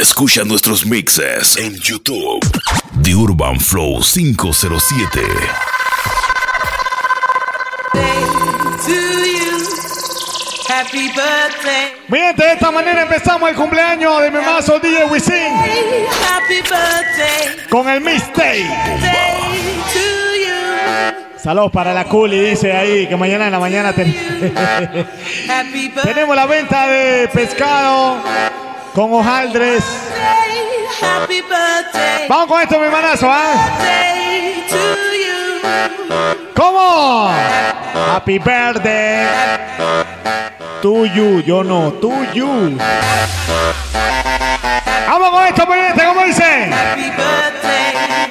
Escucha nuestros mixes en YouTube. The Urban Flow 507. Happy birthday. Bien, de esta manera empezamos el cumpleaños de mi mazo DJ Wisin Happy con el you. Saludos para la Culi, dice ahí que mañana en la mañana ten- tenemos la venta de pescado con hojaldres. Happy birthday. Vamos con esto, mi manazo. Day to you. ¿Cómo? Happy birthday. To you, yo no, to you. Vamos con esto, pendiente, ¿cómo dice? Happy birthday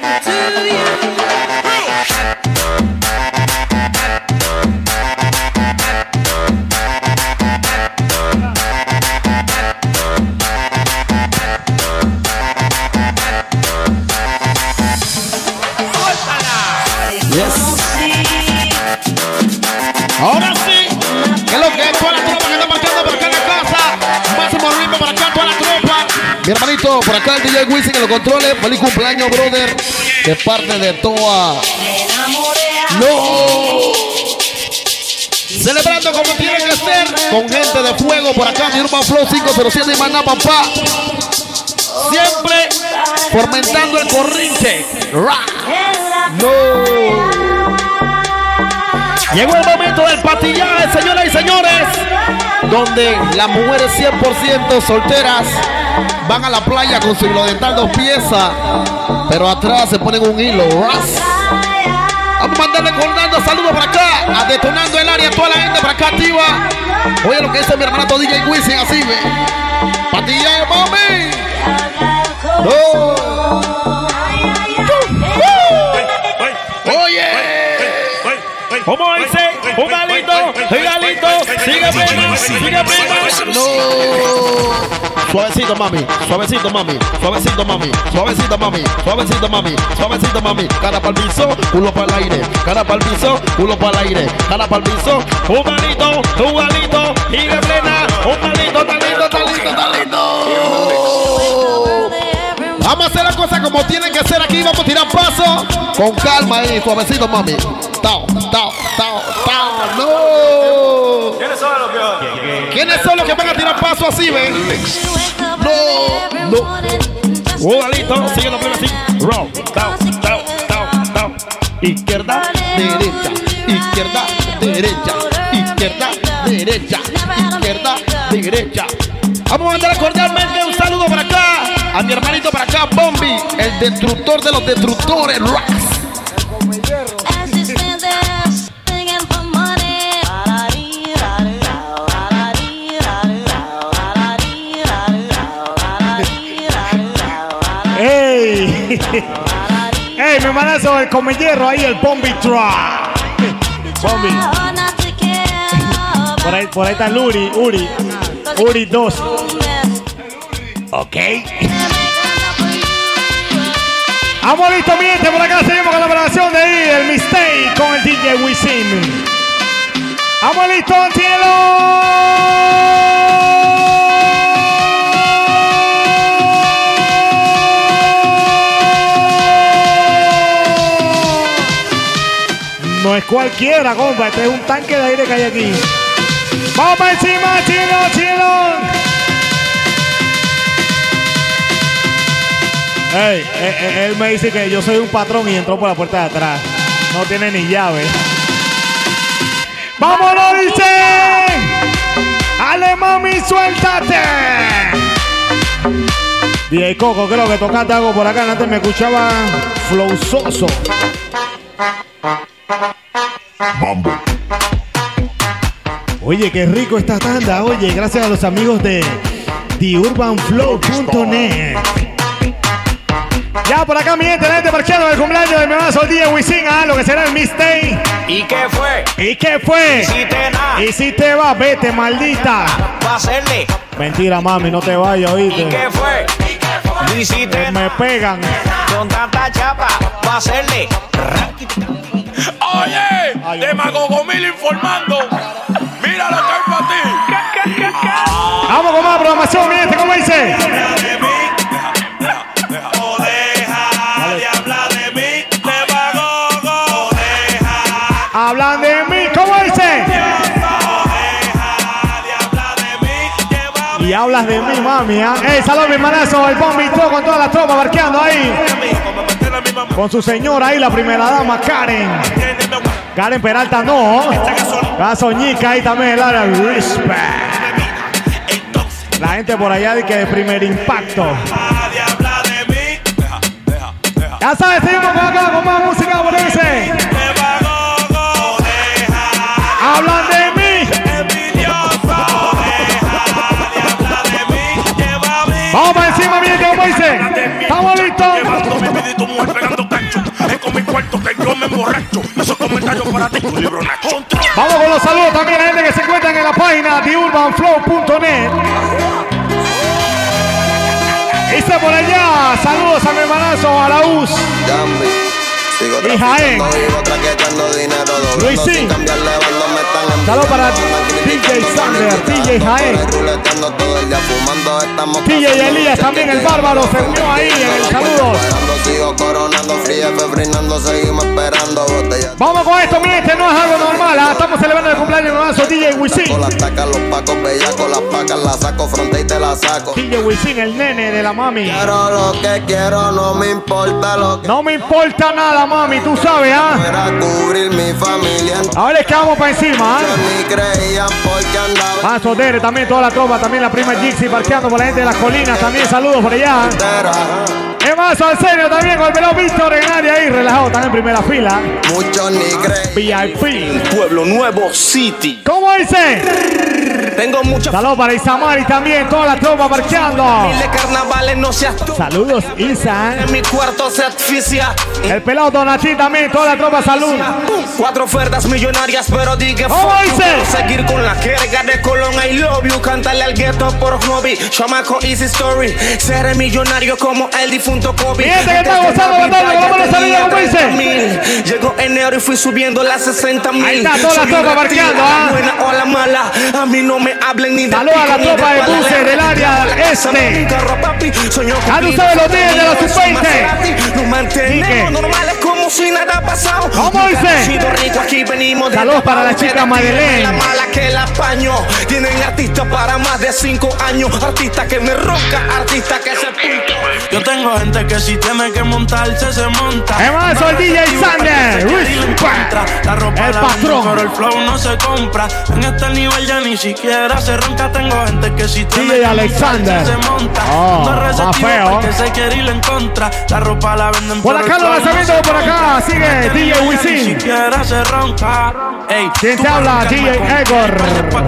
Mi hermanito, por acá el DJ Wisin que lo controle. Feliz cumpleaños, brother. De parte de toda. No. Celebrando como tiene que ser. Con gente de fuego por acá. Mi Urban Flow 507 y Maná, papá. Siempre fomentando el corrinche. No. Llegó el momento del patillaje, señoras y señores, donde las mujeres 100% solteras van a la playa con su hilo dental dos piezas, pero atrás se ponen un hilo. ras. Vamos a mandarle colgando saludos por acá, a detonando el área, toda la gente por acá activa. Oye lo que dice mi hermanato DJ Wisin, así ve. Patillaje, mami. No. Oye. ¿Cómo dice? Un galito, un sigue prima. No. Suavecito, mami, suavecito, mami, suavecito, mami, suavecito, mami, suavecito, mami, suavecito, mami. Cara para el piso, culo para el aire. Cara para el piso, culo para el aire. Cara para el piso, un galito, un sigue plena. Un galito, talito, talito, talito. Vamos a hacer la cosa como tienen que ser aquí. Vamos a tirar paso con calma ahí, suavecito, mami. Tao, tao, tao, tao. No. ¿Quiénes son los que ¿Quiénes son los que van a tirar paso así, ven? No, no. Un alito, sigue la así. Roll, tao, tao, tao, tao. Izquierda, derecha, izquierda, derecha, izquierda, derecha, izquierda, derecha. Vamos a mandar cordialmente un saludo para acá. A mi hermanito para acá, Bombi, el destructor de los destructores. Ras. ¡Ey! ¡Ey, mi manazo, el come hierro ahí, el Bombi Truck! Bombi. Por ahí, por ahí está Luri, Uri. Uri 2. Ok. Vamos listo, mi gente, por acá seguimos con la grabación de ahí, el Mistake con el DJ Wisin. Vamos listo, cielo. Cualquiera, compa, este es un tanque de aire que hay aquí. Vamos para encima, chino, chino. Ey, eh, eh, él me dice que yo soy un patrón y entró por la puerta de atrás. No tiene ni llave. ¡Vámonos, dice! ¡Ale, mami, suéltate! DJ Coco, creo que tocaste algo por acá. Antes me escuchaba flowzoso. Mambo. Oye, qué rico esta tanda. Oye, gracias a los amigos de TheUrbanFlow.net. Ya por acá, mi gente, la gente marchando del cumpleaños de mi hermano día Wisin, ah, lo que será el mistake. ¿Y qué fue? ¿Y qué fue? Hiciste nada. Y si te vas, vete, maldita. Va a hacerle. Mentira, mami, no te vayas, ¿Y oíste. qué fue? No hiciste Que me pegan. Con tanta chapa para hacerle. Oye, demagogo mil informando. Mira lo que hay para ti. Vamos con más programación, miren este, ¿cómo dice? Hablan de mí, ¿cómo dice? Y hablas de mí, mami, ¿eh? Ey, salón, mi manazo, el bombi, con toda la tropa barqueando ahí. Con su señora ahí, la primera dama, Karen. Karen Peralta no. Gasoñica ahí también, el área. Respect. La gente por allá de que de primer impacto. Ya sabes, seguimos con con más música, deja. Hablan de Vamos para encima, mi gente, como dice. Estamos listos. Llevando mi vida y tu mujer pegando cacho. Es con mi cuarto que yo me emborracho. Esos comentarios para ti, tu libro Nacho. Vamos con los saludos también a la gente que se encuentran en la página de urbanflow.net. Dice por allá, saludos a mi hermanazo Araúz. Gambi. Sigo Y Jaén. Luisín. Saludos para DJ Sander, DJ Jaén. DJ Elías también, el bárbaro, se unió ahí en el botellas. Vamos con esto, mi gente, no es algo normal. ah, Estamos celebrando el cumpleaños de hermanazo DJ Wisin. Con las tacas, los pacos, bellacos, las pacas, las saco, fronte y te las saco. DJ Wisin, el nene de la mami. Quiero lo que quiero, no me importa lo que No me importa nada, mami, tú sabes, ¿ah? fuera cubrir mi familia. Ahora es que vamos para encima, ¿ah? Más Odere, también toda la tropa, también la prima Jixi parqueando por la gente de las colinas, también saludos por allá. Es más, al serio también con el pelado Víctor en área ahí, relajado, también en primera fila. Muchos ni. VIP. Pueblo Nuevo City. ¿Cómo dice? Tengo Saludos para Isamari también, toda la tropa parqueando. de carnavales, no seas tú. Saludos, Isa. En mi cuarto se asfixia. El pelado Donatí también, toda la tropa salud. Cuatro ofertas millonarias, pero diga ¿Cómo dice? Seguir con la jerga de Colón, I love you. Cántale al gueto por hobby. Chamaco easy story. Seré millonario como el difunto Kobe. Que está gozando, vamos a salir, ¿cómo dice? 30 mil. Llegó enero y fui subiendo las 60 mil. Ahí está toda la tropa la ¿ah? buena o la mala. A mí no me hablen ni de Saludos a la ni tropa de buses del área este. Ya tú sabes los días de sub-20. Maserati. Nos Quique. mantenemos normales como si nada ha pasado. ¿Cómo dice? hemos ricos, aquí venimos de Saludos para la chica Madeleine. La mala que la paño. Tienen artistas para más de cinco años. Artistas que me ronca, artistas que se pinto. Yo tengo gente que si tiene que montarse, se monta. Es más, soy DJ Sander. La ropa El la patrón. pero el flow no se compra. En este nivel ya ni siquiera se ronca. Tengo gente que si tiene DJ que Alexander. montarse, se monta. Oh, más feo. porque se quiere ir en contra. La ropa la venden Por acá el no lanzamientos, se por acá sigue DJ Wisin. Se. Ey, ¿Quién te habla? DJ Egor. pa'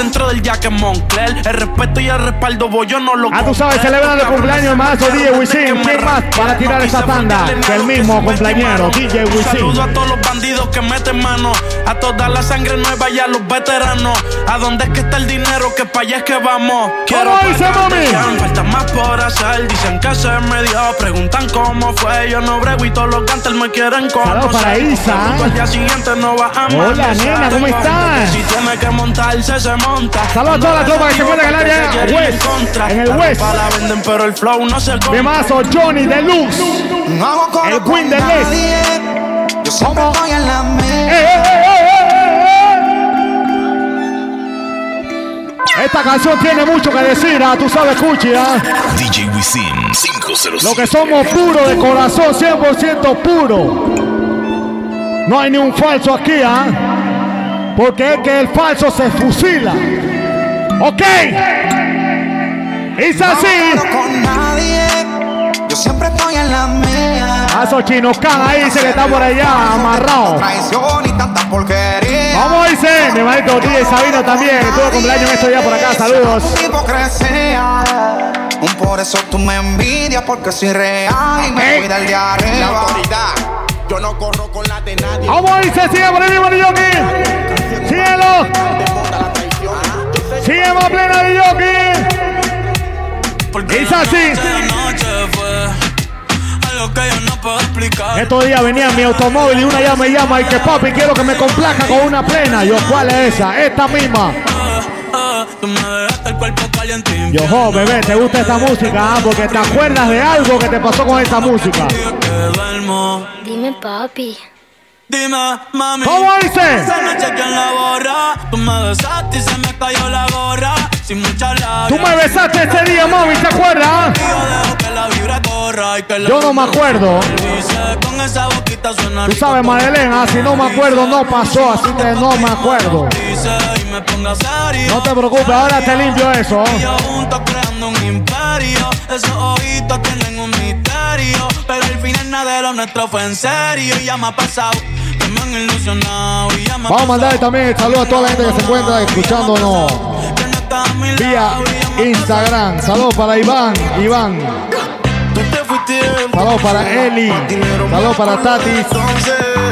dentro del jacket Moncler. El respeto y el respaldo voy yo no lo Ah, tú sabes, celebrando el cumpleaños más DJ Wisin. ¿Quién más para tirar esa tanda? El mismo cumpleañero, DJ Wisin. Saludo a todos los bandidos que meten mano, a toda la sangre nueva y a los veteranos. ¿A dónde es que está el dinero? Que pa' allá es que vamos. ¿Cómo dice, mami? Falta más por hacer, dicen que se me dio. Preguntan cómo fue, yo no brego y todos los gantes me quieren conocer. Saludos para Isa. Al día siguiente no va a Hola, amanecer. nena, ¿cómo estás? Si tiene que montarse, se monta. Saludos a toda la tropa que se encuentra en el área West, en el West. venden, pero el flow no se compra. Mi mazo Johnny Deluxe. El Queen del West. Yo siempre estoy en la ¡Eh, Esta canción tiene mucho que decir, ah, tú sabes, Cuchi, ah. DJ Wisin 505. Lo que somos puros de corazón, 100% puro. No hay ni un falso aquí, ¿ah? Porque es que el falso se fusila. ¿Ok? Es así. Yo siempre estoy en la mía. Paso Chino Can ahí dice que está por allá amarrado. Traición y tanta porquería. ¿Cómo dice? Mi hermanito DJ Sabino también, que tuvo cumpleaños en estos días por acá. Saludos. Un por eso tú me envidias porque soy real y me cuida el de arriba. Yo no corro con la de nadie. ¿Cómo dice? Sigue por el mismo Yoki. Síguelo. Sigue más plena de Yoki. Es la así. Algo que yo no puedo explicar. Estos días venía en mi automóvil y una ya me llama y que papi quiero que me complaca con una plena. Yo, ¿cuál es esa? Esta misma. Ah, ah, Yo, jo, bebé, ¿te gusta esta música? ah? Porque te acuerdas de algo que te pasó con esta música. Dime, papi. Dime, mami. ¿Cómo dice? Esa noche que en la borra, tú me besaste y se me cayó la gorra. Sin mucha labia. Tú me besaste ese día, mami, ¿te acuerdas? Yo no me acuerdo. Tú sabes, Madelena, si no me acuerdo, no pasó, así que no me acuerdo. No te preocupes, ahora te limpio eso. Esos ojitos tienen un misterio. Pero al final nada de lo nuestro fue en serio. Y ya me ha pasado. Que me han ilusionado. Y ya me ha Vamos a mandar también saludos a toda la gente que se encuentra escuchándonos vía Instagram. Saludos para Iván, Iván. Saludos para Eli. Saludos para Tati.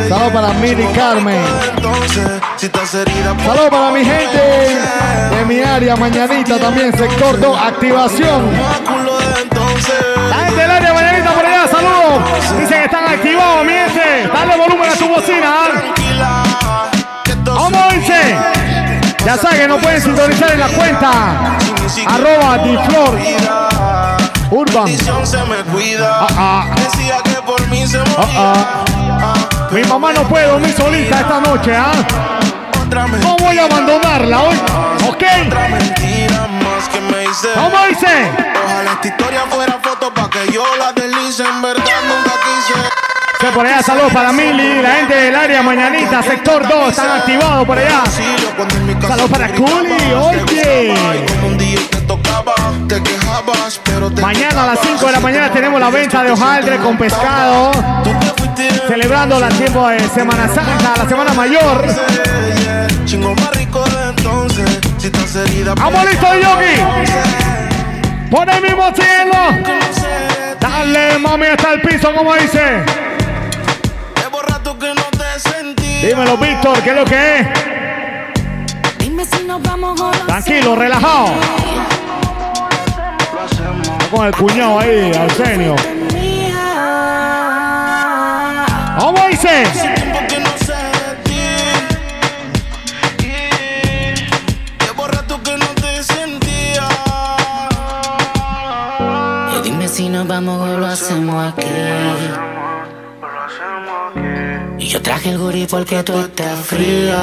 Saludos para Miri Carmen. Saludos para mi gente de mi área, mañanita también, sector 2, activación. La gente del área, mañanita por allá, saludos. Dicen que están activados, mi gente. Dale volumen a tu bocina. ¿ah? Ya saben que no pueden sintonizar en la cuenta. Arroba Diflor Urban. se me cuida. Decía. Mi mamá no puede dormir solita esta noche, ¿ah? No voy a abandonarla hoy. ¿Ok? ¿Cómo dice? Ojalá esta historia fuera foto para que yo la deslice. En verdad nunca quise. Que por allá saludos para Mili, la gente del área mañanita, sector 2, están activados por allá. Saludos para Culi, oye. Mañana a las 5 de la mañana tenemos la venta de hojaldre con pescado, celebrando la tiempo de Semana Santa, la Semana Mayor. ¡Vamos listo, Yogi! Pon el mismo cielo. Dale, mami, hasta el piso, como dice. Que no te sentí. Dímelo, Víctor, ¿qué es lo que es? Dime si nos vamos Tranquilo, relajado. Está con el cuñado ahí, Arsenio. ¿Cómo dice? Tiempo que no sé de ti. Yeah. Llevo rato que no te sentía. Y dime si nos vamos o lo hacemos aquí. Yo traje el gurí porque tú estás fría.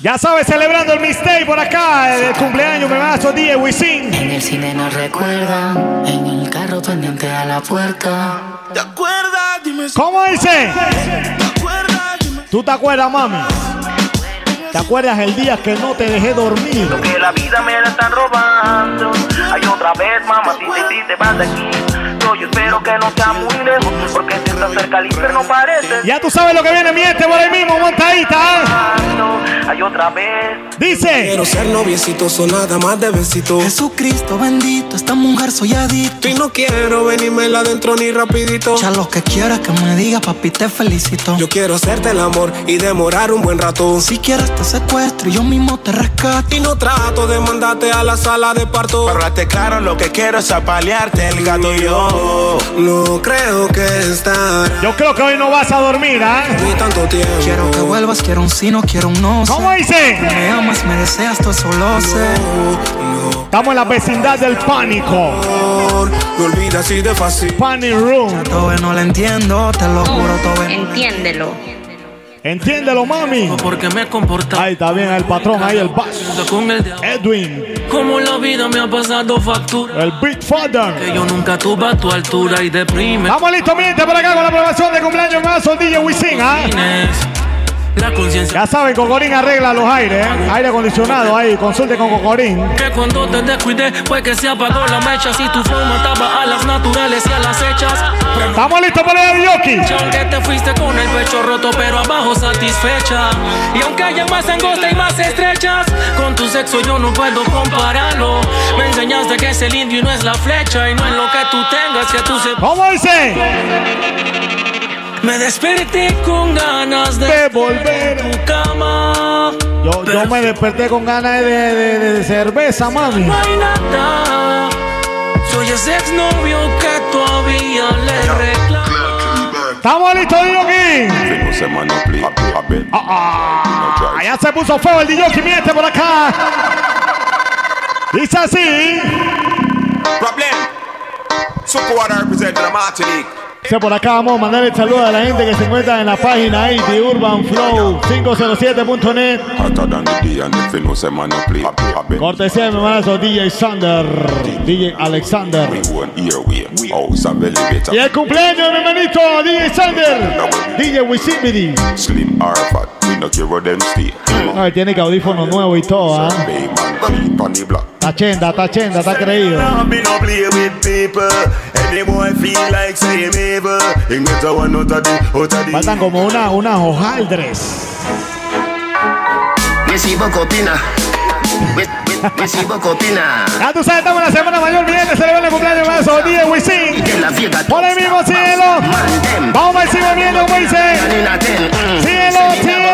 Ya sabes, celebrando el mistake por acá, el cumpleaños me vas DJ Wisin. En el cine nos recuerdan, en el carro pendiente a la puerta. ¿Te acuerdas? Dime si ¿Cómo dice? te acuerdas. Dime ¿Tú te acuerdas, mami? ¿Te acuerdas el día que no te dejé dormir? que la vida me la están robando. Hay otra vez, mamá, si te, si te vas de aquí. Yo, yo espero que no sea muy lejos, porque si estás cerca al infierno parece. Ya tú sabes lo que viene, mi gente, por ahí mismo, montadita. ¿eh? Hay otra vez. Dice. Quiero ser noviecito, son nada más de besito. Jesucristo bendito, esta mujer soy adicto. Y no quiero venirme adentro ni rapidito. Ya lo que quieras que me diga, papi, te felicito. Yo quiero hacerte el amor y demorar un buen rato. Si quieres te secuestro y yo mismo te rescato. Y no trato de mandarte a la sala de parto. Háblate claro, lo que quiero es apalearte el gato y yo. No creo que estar Yo creo que hoy no vas a dormir, ¿ah? ni tanto tiempo. Quiero que vuelvas, quiero un sí, no quiero un no. sé. ¿Cómo dice? Me amas, me deseas, todo eso lo sé. Estamos en la vecindad del pánico. Me olvidas así de fácil. Panic Room. Todo no lo entiendo, te lo juro, todo Entiéndelo. Entiéndelo, mami. Porque me comporta Ahí está bien el patrón, ahí el bass. Edwin, Como la vida me ha pasado factura. el Big Father. Que yo nunca tuve a tu altura y deprime. Vamos listo, mi gente, por acá con la aprobación de cumpleaños más DJ Wisin, ¿ah? La conciencia Ya saben, Cocorín arregla los aires, ¿eh? Aire acondicionado ahí, consulte con Cocorín. que cuando te descuidé fue que se apagó la mecha. Si tu forma estaba a las naturales y a las hechas. Estamos listos para el Yoki. Aunque te fuiste con el pecho roto, pero abajo satisfecha. Y aunque haya más angosta y más estrechas, con tu sexo yo no puedo compararlo. Me enseñaste que es el indio y no es la flecha. Y no es lo que tú tengas, que tú se. ¿Cómo dice? Me desperté con ganas de, De volver. tu cama. Yo, yo me desperté con ganas de, de- de- de cerveza, mami. No hay nada. Soy ese exnovio que todavía le reclama. ¿Estamos listos, Yoki? Ah, ah. Ya se puso feo el DJ, mi gente por acá. Dice así. Problem. Super Water represent the Martinique. Dice por acá vamos a mandar el saludo a la gente que se encuentra en la página ahí de Urban Flow 507.net. Cortesía de mi hermanazo DJ Sander, DJ Alexander. Y el cumpleaños, mi hermanito, DJ Sander, DJ Wisimidi. Slim or fat, we no them stay. Tiene que audífono nuevo y todo, ¿ah? Está chenda, está chenda, está creído. Faltan como una, unas hojaldres. Recibo copina. Ya tú sabes, estamos en la semana mayor, celebra el cumpleaños más o DJ Wisin. Por el mismo cielo. Vamos a viendo, Wisin. Cielo, cielo.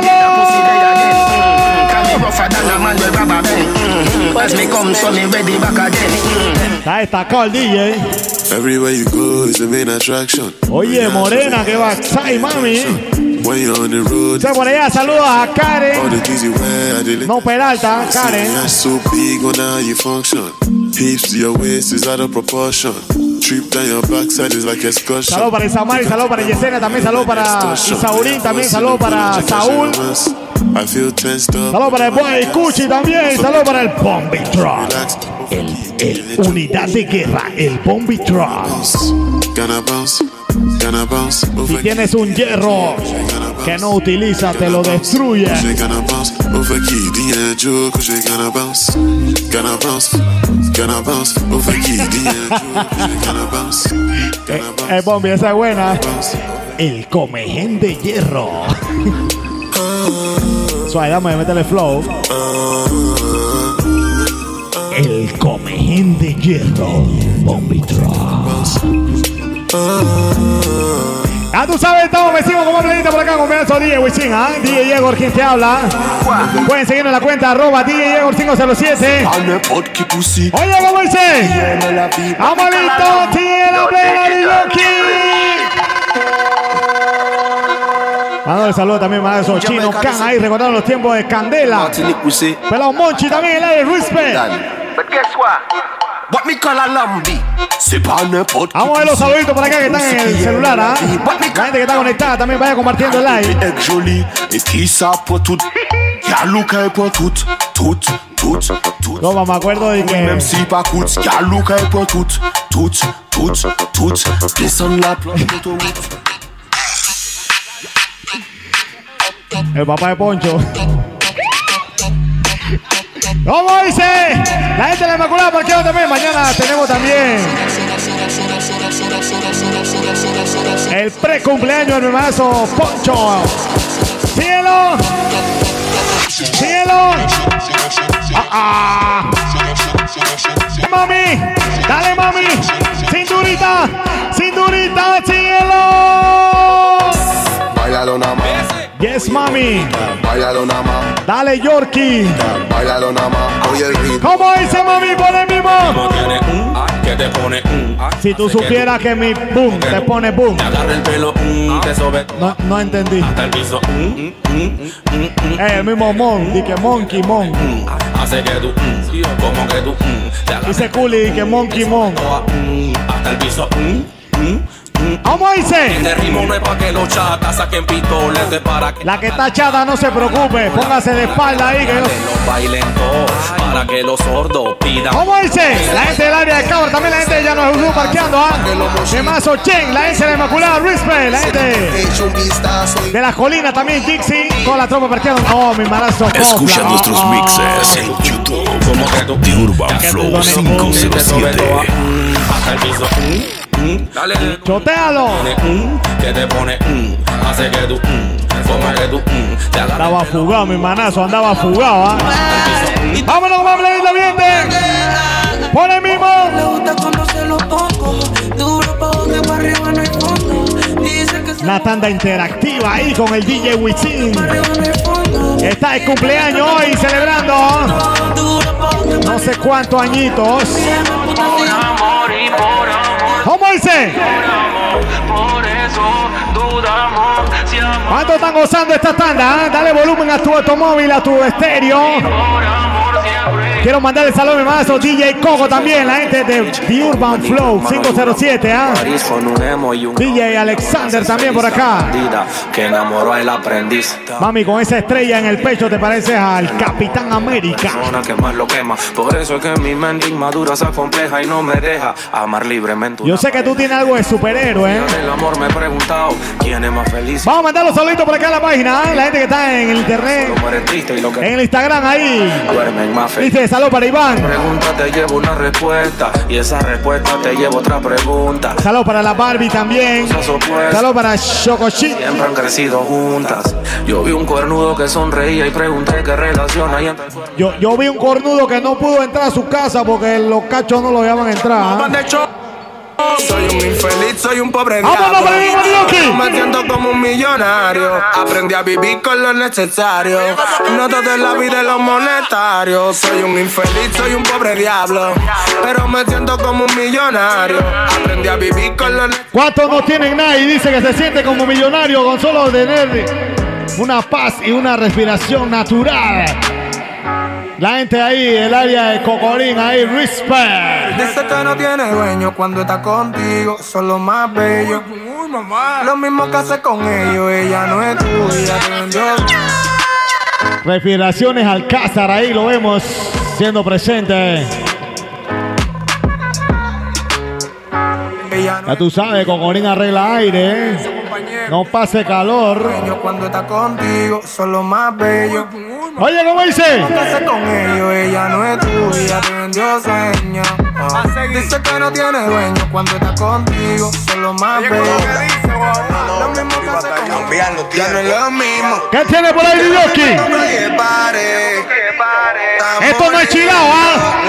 Está destacado el DJ. Everywhere you go is the main attraction. Oye, Morena, que va Sai, mami. Se por allá, saludos a Karen. No Peralta, Karen. You're so big on how you function. Hips to your waist is out of proportion. Trip down your backside is like excursion. Saludos para Isamar y saludos para Yesenia, también saludos para Isaurín, también saludos para Saúl. Saludos para el boy Cuchi también, saludos para el Bombi Truck. El, el unidad de guerra, el Bombi Truck. Si tienes un hierro que no utilizas, te lo destruye. El Bombi, esa es buena. El comején de hierro. Suave, dame, métele flow. El comején de hierro. Bombi Ya tú sabes, estamos vecinos como planeta por acá con Benzo DJ Wisin, ¿ah? DJ Yegor, quien te habla. Pueden seguirnos en la cuenta arroba DJ Yegor 507. Oye, ¿cómo dice? Amalito, tiene la plena de Yoki. Mándale saludos también a esos chinos can ahí, recordando los tiempos de Candela. Pelado Monchi también, el aire, respect. But guess what? What me call a lambi? C'est pas n'importe Vamos a ver los saluditos por acá que están en el celular, ¿ah? La gente que está conectada también vaya compartiendo el live. Tout. No, me acuerdo de que el papá de Poncho. ¿Cómo dice? La gente de la Inmaculada Parqueo también. Mañana tenemos también el pre-cumpleaños de mi hermanazo Poncho. ¡Cielo! ¡Cielo! ¡Ah, ah! ¡Mami! ¡Dale, mami! ¡Cinturita! ¡Cinturita, cielo! Yes, mami. Dale, Yorkie. ¿Cómo dice mami un te pone un Si tú supieras que mi boom te pone boom. Te agarra el pelo, mm, te sobe No, no entendí. hasta el piso, Eh, el mismo mon, di que monkey mon. Hace que tú, como que tú, te Dice Culi, que monkey mon. hasta el piso, ¿Cómo dice? Este ritmo no es pa' que los chatas saquen pistoles, de para que La que está chata, no se preocupe. Póngase de espalda ahí. Que yo... los bailen todos, para que los sordos pidan. ¿Cómo dice? La gente del área de Cabra, también la gente de Llano Jesús parqueando, ¿ah? De Mazo Chen, la gente de la Inmaculada, Respect, la gente de las colinas también, Dixie, con la tropa parqueando. Oh, mi marazo. Escucha copla. nuestros Oh, mixes en YouTube Como que Urban Flow te sobe toda, 507. mm, hasta el piso. Dale, Chotealo. pone, mm, que te pone, mm, hace que tú, mm, que tú, mm, Andaba fugado, mi manazo, andaba fugado, ¿ah? Vámonos, vamos a hablar ambiente. Por el mismo. Le gusta cuando se lo pongo. Duro pa' para arriba no hay fondo. Una tanda interactiva ahí con el DJ Wisin. Está de cumpleaños hoy celebrando que no sé cuántos añitos. por amor y por ¿Cómo dice? por eso dudamos ¿Cuántos están gozando esta tanda? ah? Dale volumen a tu automóvil, a tu estéreo. Quiero mandarle saludos a mi mazo DJ Coco también, la gente de The Urban Flow 507, ¿ah? DJ Alexander también por acá. que enamoró aprendiz. Mami, con esa estrella en el pecho te pareces al Capitán América. Por eso es que mi mente inmadura se acompleja y no me deja amar libremente. Yo sé que tú tienes algo de superhéroe, ¿eh? El amor me he preguntado quién es más feliz. Vamos a mandar los saluditos por acá a la página, ¿ah? La gente que está en el internet, en el Instagram ahí. Dice, salud para Iván. Pregunta te llevo una respuesta y esa respuesta te lleva otra pregunta. Salud para la Barbie también. Salud para Chocochit. Siempre han crecido juntas. Yo vi un cuernudo que sonreía y pregunté qué relación hay entre Yo, yo vi un cornudo que no pudo entrar a su casa porque los cachos no lo dejaban entrar. ¿ah? Soy un infeliz, soy un pobre ¡Vámonos, diablo. Me siento como un millonario. Aprendí a vivir con lo necesario. No todo en la vida es lo monetario. Soy un infeliz, soy un pobre diablo. Pero me siento como un millonario. Aprendí a vivir con lo necesario. ¿Cuántos no tienen nada y dice que se siente como millonario con solo tener una paz y una respiración natural? La gente ahí, el área de Cocorín, ahí, respect. Dice que no tiene dueño cuando está contigo, son los más bellos. Lo mismo que hace con ellos, ella no es tuya, te vendió. Respiraciones Alcázar, ahí lo vemos siendo presente. Ya tú sabes, Cocorín arregla aire, ¿eh? No pase calor. Cuando está contigo, son los más bellos. Oye, ¿cómo dice? Hace con ellos, ella no es tuya, te vendió sueño. Ah. Dice que no tiene dueño cuando está contigo, son los más bellos. Lo mismo que hace con ellos, ya no es lo mismo. ¿Qué tiene por ahí, pare. Esto no es chilao, ¿ah?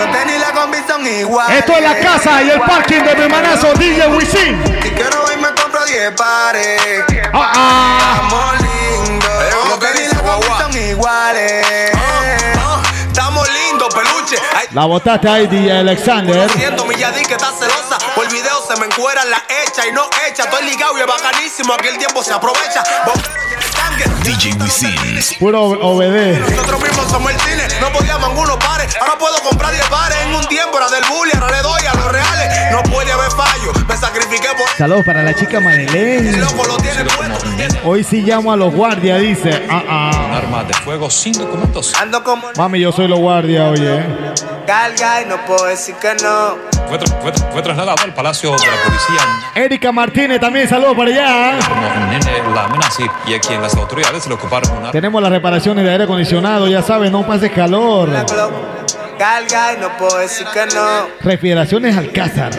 Iguales. Esto es la casa y el parking de mi hermanazo DJ Wisin. Quiero ir me compro 10 pares. Ah, ah. Estamos lindos. Los tenis y la son iguales. Estamos lindos, peluche. Ay, La botaste ahí, DJ Alexander. siento mi Yadí que está celosa. Por el video se me encueran la hecha y no hecha. Estoy ligado y es bacanísimo. Aquí el tiempo se aprovecha. DJ Wisin. Puro obede. Nosotros mismos somos el cine, no podíamos en unos pares. Ahora puedo comprar 10 pares en un tiempo. Era del bully, ahora le doy a los reales. No puede haber fallo, me sacrifiqué por Saludos para la chica Madeleine. loco, lo tiene. Hoy sí llamo a los guardias, dice. Ah, ah. Armas de fuego sin documentos. Ando como Mami, yo soy los guardias, oye. carga y no puedo decir que no. Fue, tra- fue tra- fue trasladado al Palacio de la Policía Erika Martínez también, saludos para allá. como Nene La Amenazi y a quien las autoridades le ocuparon una Tenemos las reparaciones de aire acondicionado, ya saben, no pase calor. Carga y no puedo decir que no. Refrigeraciones Alcázar.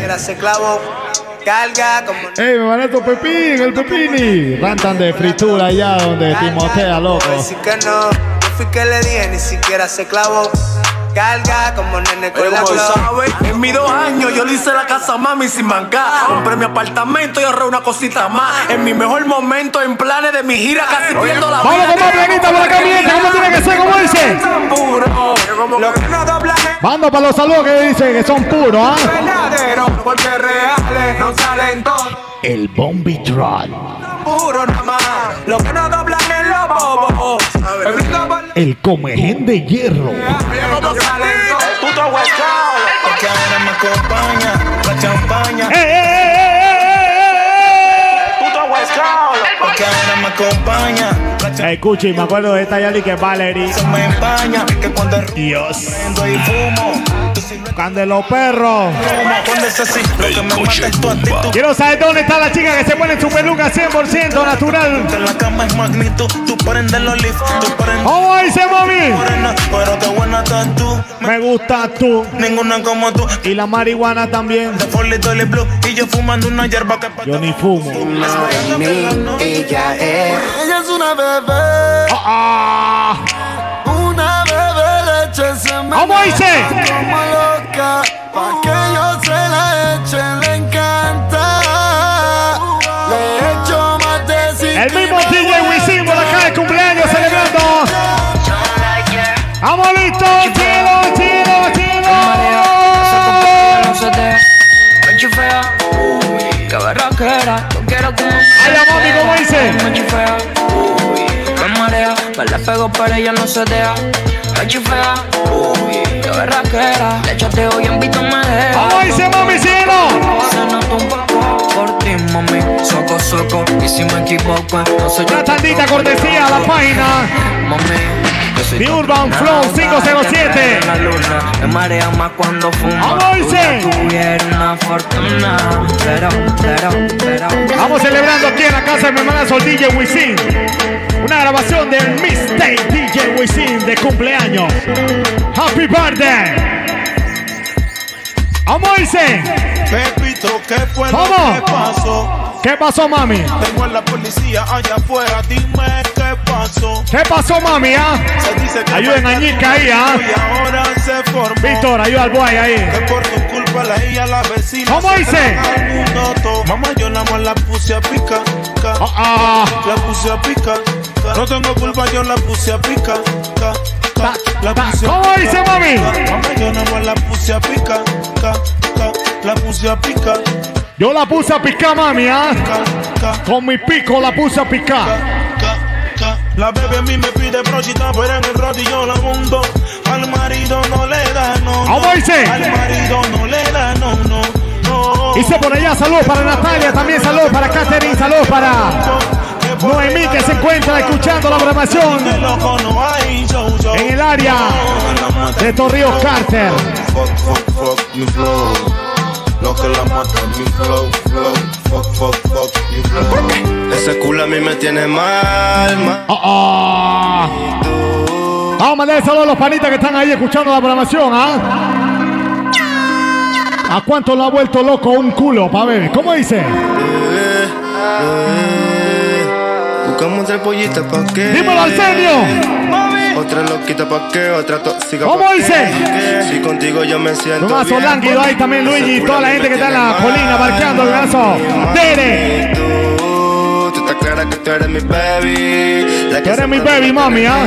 Carga como ¡Ey, mi manito Pepín, el Pepini! Rantan de fritura allá donde Timotea, loco. puedo decir que no. Yo fui que le dije, ni siquiera se clavó. Carga como nene con la en mis dos años yo le hice la casa a mami sin mancar. Compré mi apartamento y ahorré una cosita más. En mi mejor momento, en planes de mi gira, casi pierdo la Vamos vida. con más planita por acá, mi ¿cómo tiene que ser? ¿Cómo dice? Mando para los saludos que dicen que son puros, ¿ah? verdadero. Porque reales no salen todos. El Bombi Troll. Puro nada más. Lo que no doblan es los bobos. Me brinco por la El comején de hierro. Porque ahora me acuerdo de esta Yali que es Valerie. Dios. Candelo perro. Quiero saber dónde está la chica que se pone su peluca 100% natural. En ¿Cómo dice, mami? Me gusta tú. Ninguna como tú. Y la marihuana también. De y yo fumando una hierba que Yo ni fumo. Ella es. Ella es una bebé. Ah, Una bebé me ¿Cómo dice? Loca. Pa' que yo se la eche, le encanta. Le echo más de cinco El mismo DJ Wisin por acá de cumpleaños celebrando. ¡Vamos la mami, ¿cómo dice? me chifea. Uy, me marea, me la pego pero ella no se deja. Me chifea, uy, qué berraquera. De hecho, te hoy invito me deja. Vamos, dice mami, cielo. Se nota un poco por ti, mami. Soco, soco. Y si me equivoco, no soy yo. Una tantita cortesía a la página. Mami. The Urban Flow nada, 507. La luna me marea más cuando fumo. Vamos, dice. Tuviera una fortuna. Pero, pero, pero. Vamos celebrando aquí en la casa de mi hermana Sol DJ Wisin. Una grabación del Mistake DJ Wisin de cumpleaños. Happy birthday. Vamos. Pepito, ¿qué fue lo que pasó? ¿Qué pasó, mami? Tengo a la policía allá afuera, dime qué pasó. ¿Qué pasó, mami? ah? Se dice que Ayuden a Ñica ahí, ¿ah? Y ahora se formó. Víctor, ayuda al boy ahí. Que por tu culpa la hija, la vecina. ¿Cómo dice? Mamá, yo nada más la puse a picar. ca, ah. La puse a picar. ca. No tengo culpa, yo la puse a picar. ca, ca. La puse a ¿Cómo picar, dice, mami? Mamá, yo nada más la puse a picar. ca, ca. La puse a picar. Yo la puse a picar, mami, ¿ah? Con mi pico la puse a picar. La bebé a mí me pide brochita, pero en el rodillo la mundo. Al marido no le da, no. no. ¿Cómo dice? Al marido no le da, no, no, no. Dice por allá, saludos para Natalia, también saludos para Catherine, saludos para Noemí que se encuentra escuchando la programación en el área de Torrijos Carter. Lo que la mata, mi flow, flow. Fuck, fuck, fuck, mi flow. Ese culo a mí me tiene mal, mal. Ah, ah. Vamos a mandar saludos a los panitas que están ahí escuchando la programación, ¿ah? ¿A cuánto lo ha vuelto loco un culo, pa' ver? ¿Cómo dice? Buscamos tres pollitas pa' qué. Dímelo, Arsenio. Otra loquita pa' qué, otra tóxica ¿Cómo dice? Si contigo yo me siento Tomaso. Lánguido ahí también, Luigi, toda la gente que está en la colina marcando el brazo. Dere. Tú, estás clara que tú eres mi baby. La que Tú eres mi baby, mami, ¿ah?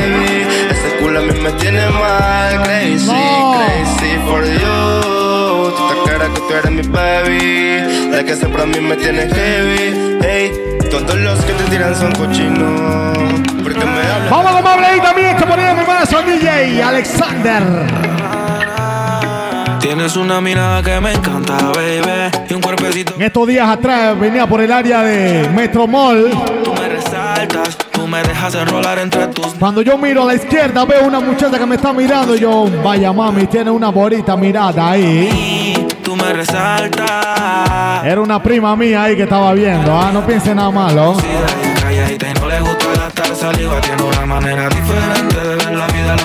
Ese culo a mí me tiene mal. Crazy, crazy for you. Tú estás clara que tú eres mi baby. La que siempre a mí me tiene heavy. Hey, todos los que te tiran son cochinos. Porque me hablan. Vamos con Mable ahí también, que ponía mi brazo DJ Alexander. Tienes una mirada que me encanta, baby. Y un cuerpecito En estos días atrás venía por el área de Metro Mall. tú me resaltas. Tú me dejas enrolar entre tus Cuando yo miro a la izquierda veo una muchacha que me está mirando y yo, vaya mami, tiene una bonita mirada ahí. Tú me resaltas. Era una prima mía ahí que estaba viendo, ah, no piense nada malo. Calladita y no le gusta gastar saliva. Tiene una manera diferente de ver la vida,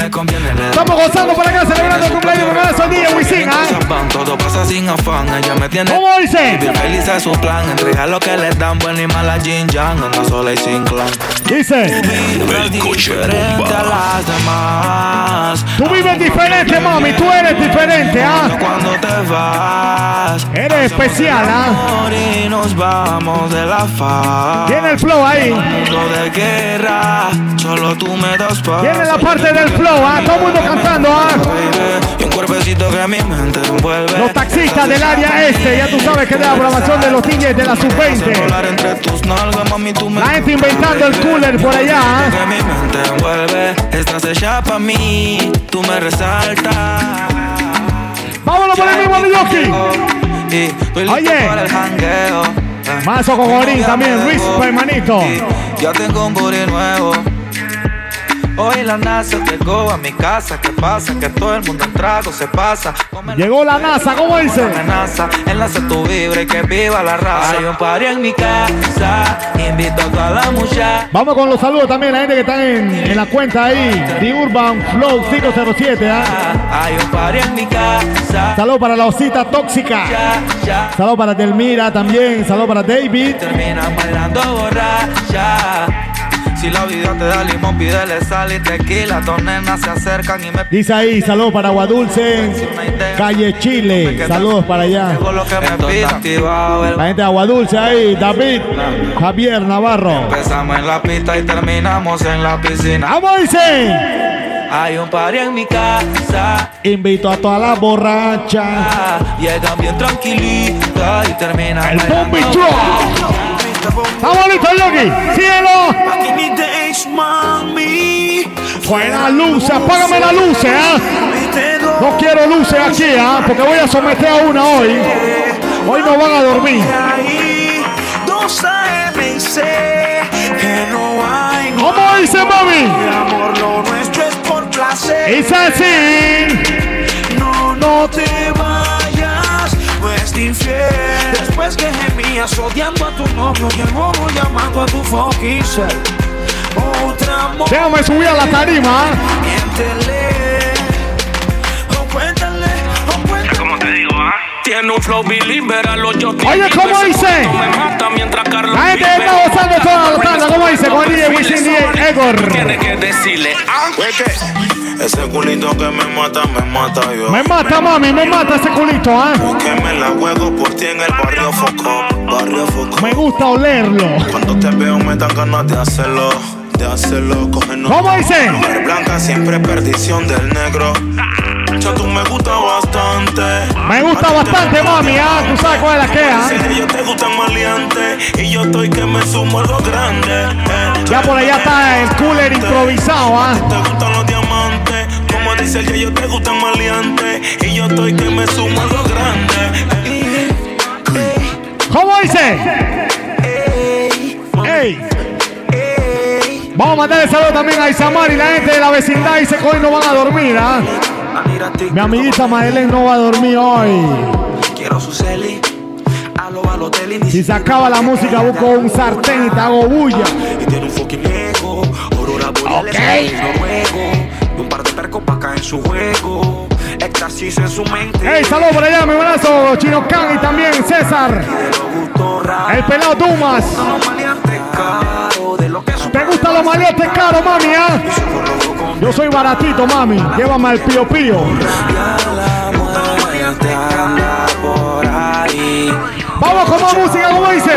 lo le conviene. Le Estamos gozando por acá celebrando el cumpleaños de mi brazo DJ Wisin, ah. todo pasa sin afán. Ella me tiene. ¿Cómo dice? Feliz es su plan. Entrega lo que les dan, buena y mala Jin Yang. Anda sola y sin clan. Dice, Diferente a las demás. tú vives diferente, mami, tú eres diferente, ah. Cuando te vas. Eres especial, ah. y nos vamos de la faz. Tiene el flow ahí. Mundo de guerra, solo tú me das paz. Tiene la parte del flow, ah. Todo mundo cantando, ah. Los taxistas del área este, ya tú sabes que es la programación de los DJs de la sub-20. Volar entre tus nalgas, mami, tú me La gente inventando el cooler por allá, ah. Vámonos por el mismo listo Oye. Mazo Cogorín también, Luis hermanito. Ya tengo un booty nuevo. Hoy la NASA llegó a mi casa. ¿Qué pasa? Que todo el mundo en trago se pasa. Llegó la NASA, ¿cómo dice? La NASA, enlace tu vibra y que viva la raza. Hay un party en mi casa. Invito a toda la muchacha. Vamos con los saludos también, la gente que está en, en la cuenta ahí. The Urban Flow 507, ¿ah? Hay un party en mi casa. Saludos para la osita tóxica. Saludos para Delmira también. Saludos para David. Terminan bailando borracha. Si la vida te da limón, pídele sal y tequila. Dos nenas se acercan y me Dice ahí, saludos para Aguadulce, Calle Chile. Saludos para allá. La gente de Aguadulce ahí, David, Javier Navarro. Empezamos en la pista y terminamos en la piscina. ¡Vamos, dice! Hay un party en mi casa. Invito a toda la borracha. Llegan bien tranquilita y terminan El bailando. ¡Vamos, listo, Yogi! ¡Cielo! Fuera luces, apágame la luz, ¿eh? No quiero luces aquí, ¿ah? porque voy a someter a una hoy. Hoy no van a dormir. ¿Cómo dice, mami? hay Amor, lo nuestro es por placer. Es así. No, no te vayas, no es infiel. Después que gemías odiando a tu novio y el bobo llamando a tu ser. Otra amor. Déjame subir a la tarima. Miéntele. O cuéntale, o cuéntale. ¿Cómo te digo, ah? Tiene un flow bilingüe, a los yo Oye, ¿cómo dice? Wisin DJ Egor. Tiene que decirle, ah, Ese culito que me mata, me mata yo. Me mata, mami, me mata ese culito, ¿ah? Que me la juego por ti en el barrio Foco. Barrio Foco. Me gusta olerlo. Cuando te veo me dan ganas de hacerlo. De hacerlo, cogernos. ¿Cómo dice? Mujer blanca siempre perdición del negro. Tú me gusta bastante. Me gusta bastante, mami, ¿ah? Tú sabes cuál es la que, ¿ah? Dice que yo te gustan maleante y yo estoy que me sumo a lo grande. eh. Ya por allá está el cooler improvisado, ¿ah? Te gustan los diamantes, como dice el que yo te gustan maleante y yo estoy que me sumo a lo grande. ¿Cómo dice? ¡Ey! Vamos a mandarle saludo también a Isamar y la gente de la vecindad. Dice que hoy no van a dormir, ¿ah? Mi amiguita Madeleine no va a dormir hoy. Quiero su celi. Si se acaba la música, busco un sartén y te hago bulla. Y tiene un fucking ego. Aurora un par de percos pa' acá en su juego. Éxtasis en su mente. ¡Ey, saludos por allá, mi brazo! Chino Kang y también César. El pelado Dumas. ¿Te gusta los maletes caros, mami, ah? Yo soy baratito, mami. Llévame al pío pío. Vamos con más música, como dice.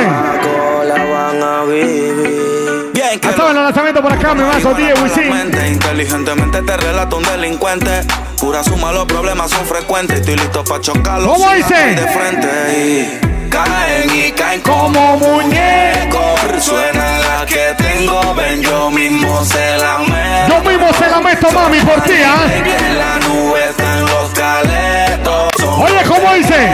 Bien, que Estaba en el lanzamiento por acá, mi brazo, DJ Wisin. Inteligentemente, te relato un delincuente. Pura suma, los problemas son frecuentes. Estoy listo para chocarlos. ¿Cómo sin dice? ataque De frente y caen y caen Como muñecos. Suena la que tengo, ven, yo mismo se la meto. Yo mismo se la meto, mami, por ti, ¿ah? En la nube están los caletos. Oye, ¿cómo dice?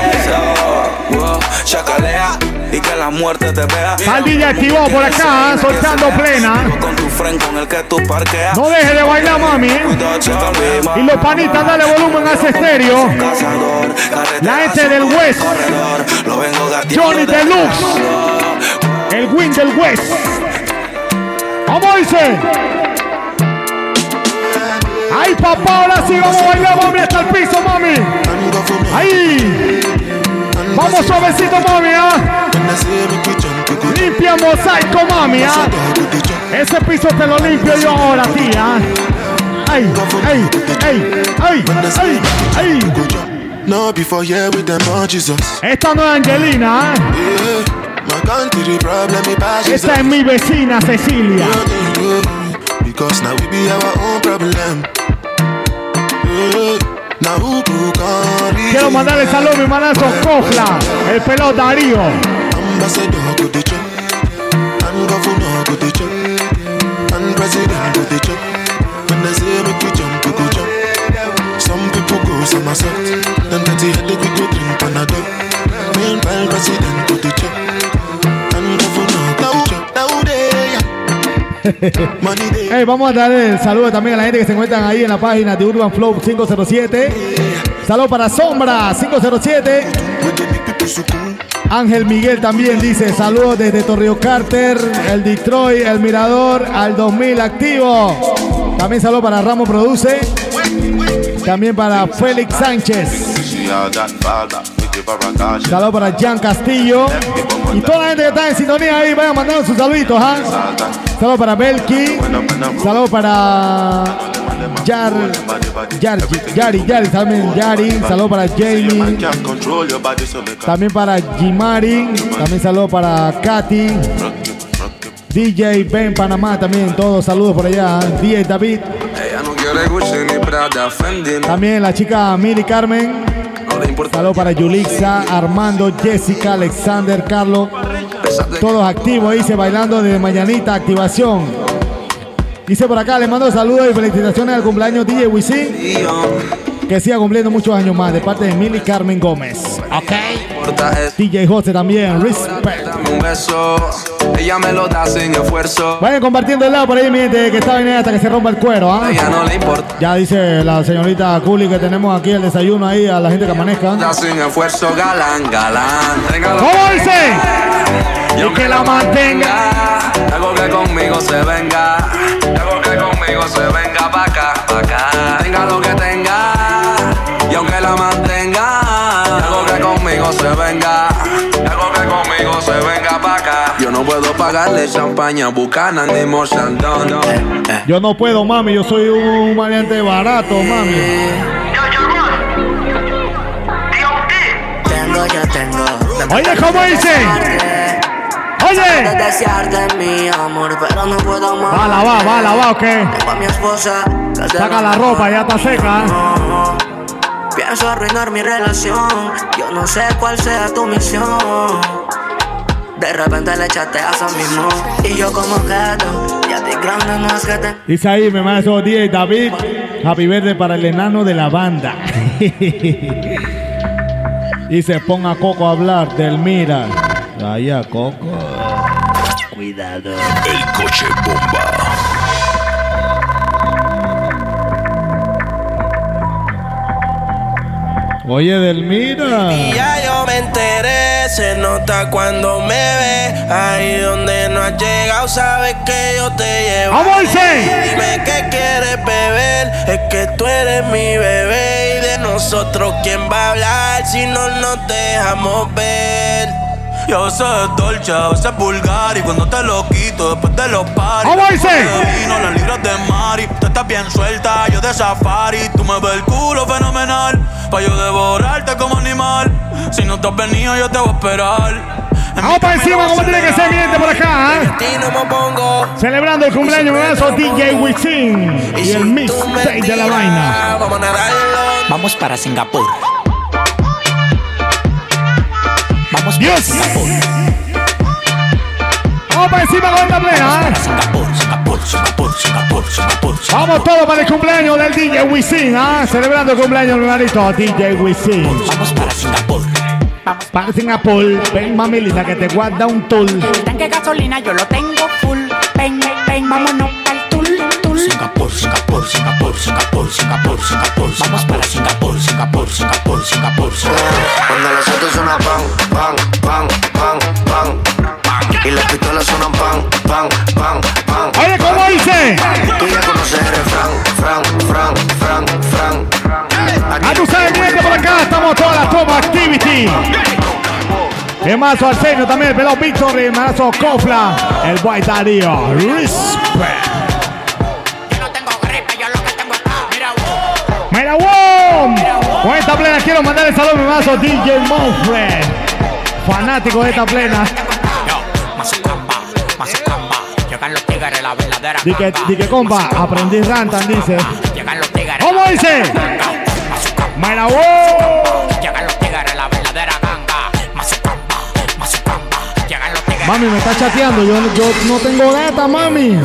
Chacalea y que la muerte te vea. Al DJ activado por acá, soltando plena. Con tu friend con el que tú parqueas. No deje de bailar, mami. Y los panitas, dale volumen a ese estéreo. La gente del West. Johnny Deluxe. El win del West. ¿Cómo dice? Ay, papá, ahora sí vamos a bailar, mami, hasta el piso, mami. Ahí. Vamos suavecito, mami, ¿ah? Limpia mosaico, mami, ¿ah? Ese piso te lo limpio yo ahora, tía. Ay, ay, ay, ay, ay, ay. No before here with them oh Jesus. Esta no es Angelina, ¿ah? Esta es mi vecina Cecilia. Because now we be our own problem. Yeah, now who who can reach Quiero mandarle saludos a mi manazo Cofla, el pelado Darío. Vamos a darle el saludo también a la gente que se encuentran ahí en la página de Urban Flow 507. Saludos para Sombra 507. Ángel Miguel también dice saludos desde Torrio Carter, el Detroit, el Mirador, al 2000 activo. También saludos para Ramos Produce. También para Félix Sánchez. Saludos para Jan Castillo. Y toda la gente que está en sintonía ahí, vayan mandando sus saluditos. ¿ah? Saludos para Belki. Saludos para Yar, Yar, Yari, Yari, también Yari. Saludos para Jamie. También para Jimari. También saludos para Katy. DJ Ben Panamá también. Todos saludos por allá. DJ David. También la chica Miri Carmen. Saludos para Yulixa, Armando, Jessica, Alexander, Carlos. Todos activos, dice, bailando de mañanita, activación. Dice por acá, le mando saludos y felicitaciones al cumpleaños DJ Wisin. que siga cumpliendo muchos años más de parte de Mili Carmen Gómez. Ok. DJ José también, respect. Ella me lo da sin esfuerzo. Vayan compartiendo el lado por ahí, mi gente, que está bien hasta que se rompa el cuero, ¿ah? Ella no le importa. Ya dice la señorita Culi que tenemos aquí el desayuno ahí a la gente que amanezca. Da sin esfuerzo, galán, galán. Téngalo. ¿Cómo dice? Yo que la mantenga. Hago que conmigo se venga. Hago que conmigo se venga pa' acá, pa' acá. Tenga lo que tenga. Y aunque la mantenga. Hago que conmigo se venga. Hago que conmigo se venga pa' acá. Yo no puedo pagarle champaña, bucana ni morchandón. Yo no puedo, mami, yo soy un maleante barato, mami. Tengo, yo tengo. Oye, ¿cómo dice? Oye. De desearte mi amor, pero no puedo más. Va, la va, va, la va, ¿o qué? Tengo a mi esposa. que es de Saca la ropa, ya está seca. Pienso arruinar mi relación. Yo no sé cuál sea tu misión. De repente le echaste a mismo. Y yo como gato. Y a ti grande no es que te. Dice ahí, me manda esos 10 David. Happy verde para el enano de la banda. Dice, ponga a Coco a hablar del Mira. Vaya, Coco. Cuidado. El coche bomba. Oye, del Mira. Y ya yo me enteré, se nota cuando me ve. Ahí donde no has llegado, sabes que yo te llevo. Dime qué quieres beber, es que tú eres mi bebé. Y de nosotros, ¿quién va a hablar si no nos dejamos ver? Yo sé dolce, a veces vulgar y cuando te lo quito después de los paris. ¿Cómo dice? Vino, las libras de Mari. Tú estás bien suelta, yo de safari. Tú me ves el culo fenomenal, pa' yo devorarte como animal. Si no te has venido, yo te voy a esperar. Vamos para encima, como tiene que ser, mi gente por acá. ¿eh? Celebrando el cumpleaños, un abrazo DJ Wisin y el mixtape de la vaina. Vamos para Singapur. Dios. Vamos para encima con esta plena. ¿eh? Vamos todos para el cumpleaños del DJ Wisin, ¿ah? Celebrando el cumpleaños, hermanito, DJ Wisin. Vamos para Singapur. Para Singapur, ven mamilita que te guarda un tour. Tanque de gasolina yo lo tengo full. Ven, ven, vámonos. Singapur, Singapur, Singapur, Singapur, Singapur, Singapur. Vamos para Singapur, Singapur, Singapur, Singapur, Singapur. Cuando los autos suenan pan, pan, pan, pan, pan. Y las pistolas suenan pan, pan, pan, pan. Oye, ¿cómo dice? Tú ya conoces el refrán, fran, fran, fran, fran. Ah, tú sabes bien que por acá estamos todas las Toma Activity. El mazo Arsenio también, el pelado Victory, el mazo Cofla, el White Darío. Respect. Esta plena quiero mandar el saludo a mi mazo DJ Monfred. Fanático de esta plena. Llegan los tigres, la verdadera Di que, di que compa, aprendí rantan, dice. ¿Cómo dice? Llegan los. Mami, me está chateando. Yo, yo no tengo data, mami.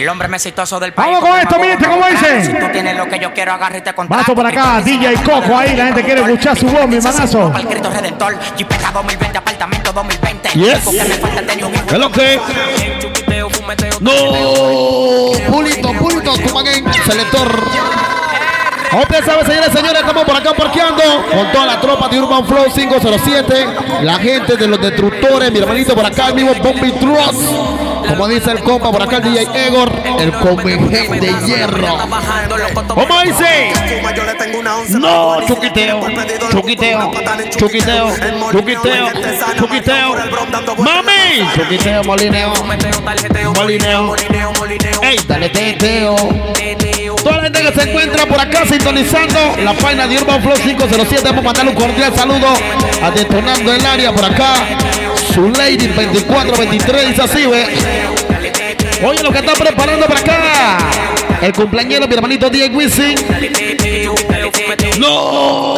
El hombre más exitoso del país. Vamos con esto, ¿cómo dice? Si tú tienes lo que yo quiero, agárrate con Mazo por acá, DJ Coco ahí. La gente quiere escuchar su voz, mi hermanazo. Al Cristo Redentor, Jeepeta 2020, apartamento 2020. Yes. Lo único que me falta es tener un hijo. ¿Qué es lo que? No, pulito, pulito, como again, selector. Usted sabe, señores señores, estamos por acá parqueando con toda la tropa de Urban Flow 507. La gente de los destructores, mi hermanito por acá, el mismo Bombi Truss. Como dice el compa por acá, el DJ Egor, el comején de hierro. ¿Cómo dice? No, chuquiteo, chuquiteo, chuquiteo, chuquiteo, chuquiteo. Mami, chuquiteo, molineo, molineo. Ey, dale teteo. Toda la gente que se encuentra por acá sintonizando la página de Urban Flow 507. Vamos a mandarle un cordial saludo a Detonando el área por acá. Su Lady 2423 dice así, ve. Oye, lo que está preparando por acá. El cumpleañero, mi hermanito DJ Wisin. No.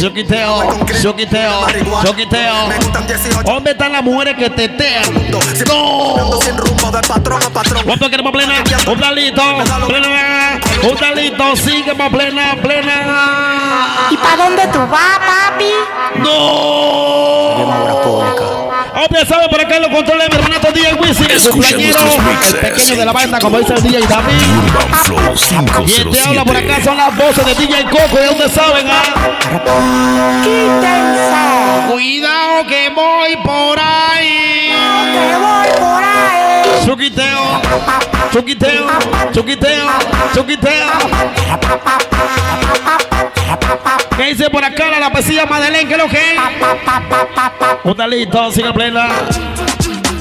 Choquiteo, choquiteo, choquiteo. ¿Dónde están las mujeres que tetean? No. ¿Cuánto queremos plena? Un planito. Plena. Un talito, sigue más plena, plena. ¿Y para dónde tú vas, papi? ¡No! Obvio, sabe por acá lo controla mi hermanato DJ Wisin, el cumpleañero, el pequeño de la banda, como dice el DJ David. Y el te habla por acá 507. son las voces de DJ Coco, ¿de dónde saben? Ah? Cuidado que voy por ahí. Chuquiteo, chuquiteo, chuquiteo. ¿Qué dice por acá la lapecilla Madeleine? ¿Qué es lo que es? Un talito, sigue plena.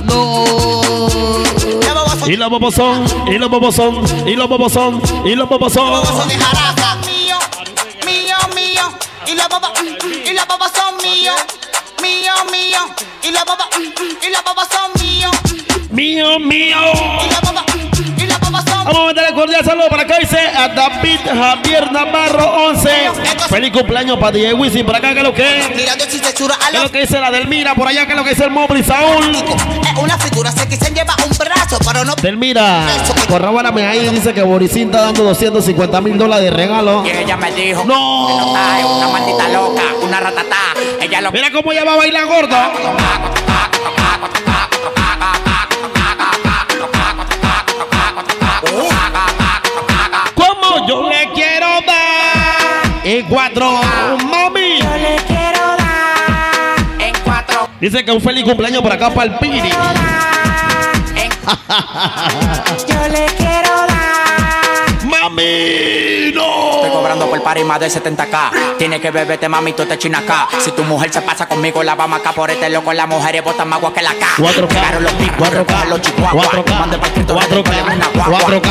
No. Y los bobos son, y los bobos son, y los bobos son, y los bobos son. Mío, mío, mío. Y mm, mm, y la baba son mío. Mío, mío. Y mm, mm, y la baba son mío. Mío, mío. Mm, Vamos a mandarle cordial saludo para acá, dice a David Javier Navarro 11. Feliz cumpleaños para DJ Wisin, por acá, ¿qué es lo que es? ¿Qué es lo que dice la Delmira? Por allá, ¿qué es lo que dice el Mobri Saúl? Una figura, se quisen lleva un brazo, pero no. Delmira, corróborame ahí, dice que Borisín está dando 250 mil dólares de regalo. Y ella me dijo No. que una maldita loca, una ratatá. Ella lo Mira cómo ella va a bailar gordo. En cuatro, mami. Yo le quiero dar. en cuatro. Dice que un feliz cumpleaños por acá para el Piri. Yo le quiero dar. Mami, cobrando por par y más de 70k. Tiene que beberte, mami, tú te chinas acá. Si tu mujer se pasa conmigo, la vamos acá por este loco. Las mujeres botan más agua que la K. 4K, Claro, los picos, 4K, los chihuahuas. 4K, Mande pa'l Cristo, 4K, dale una guagua. 4K,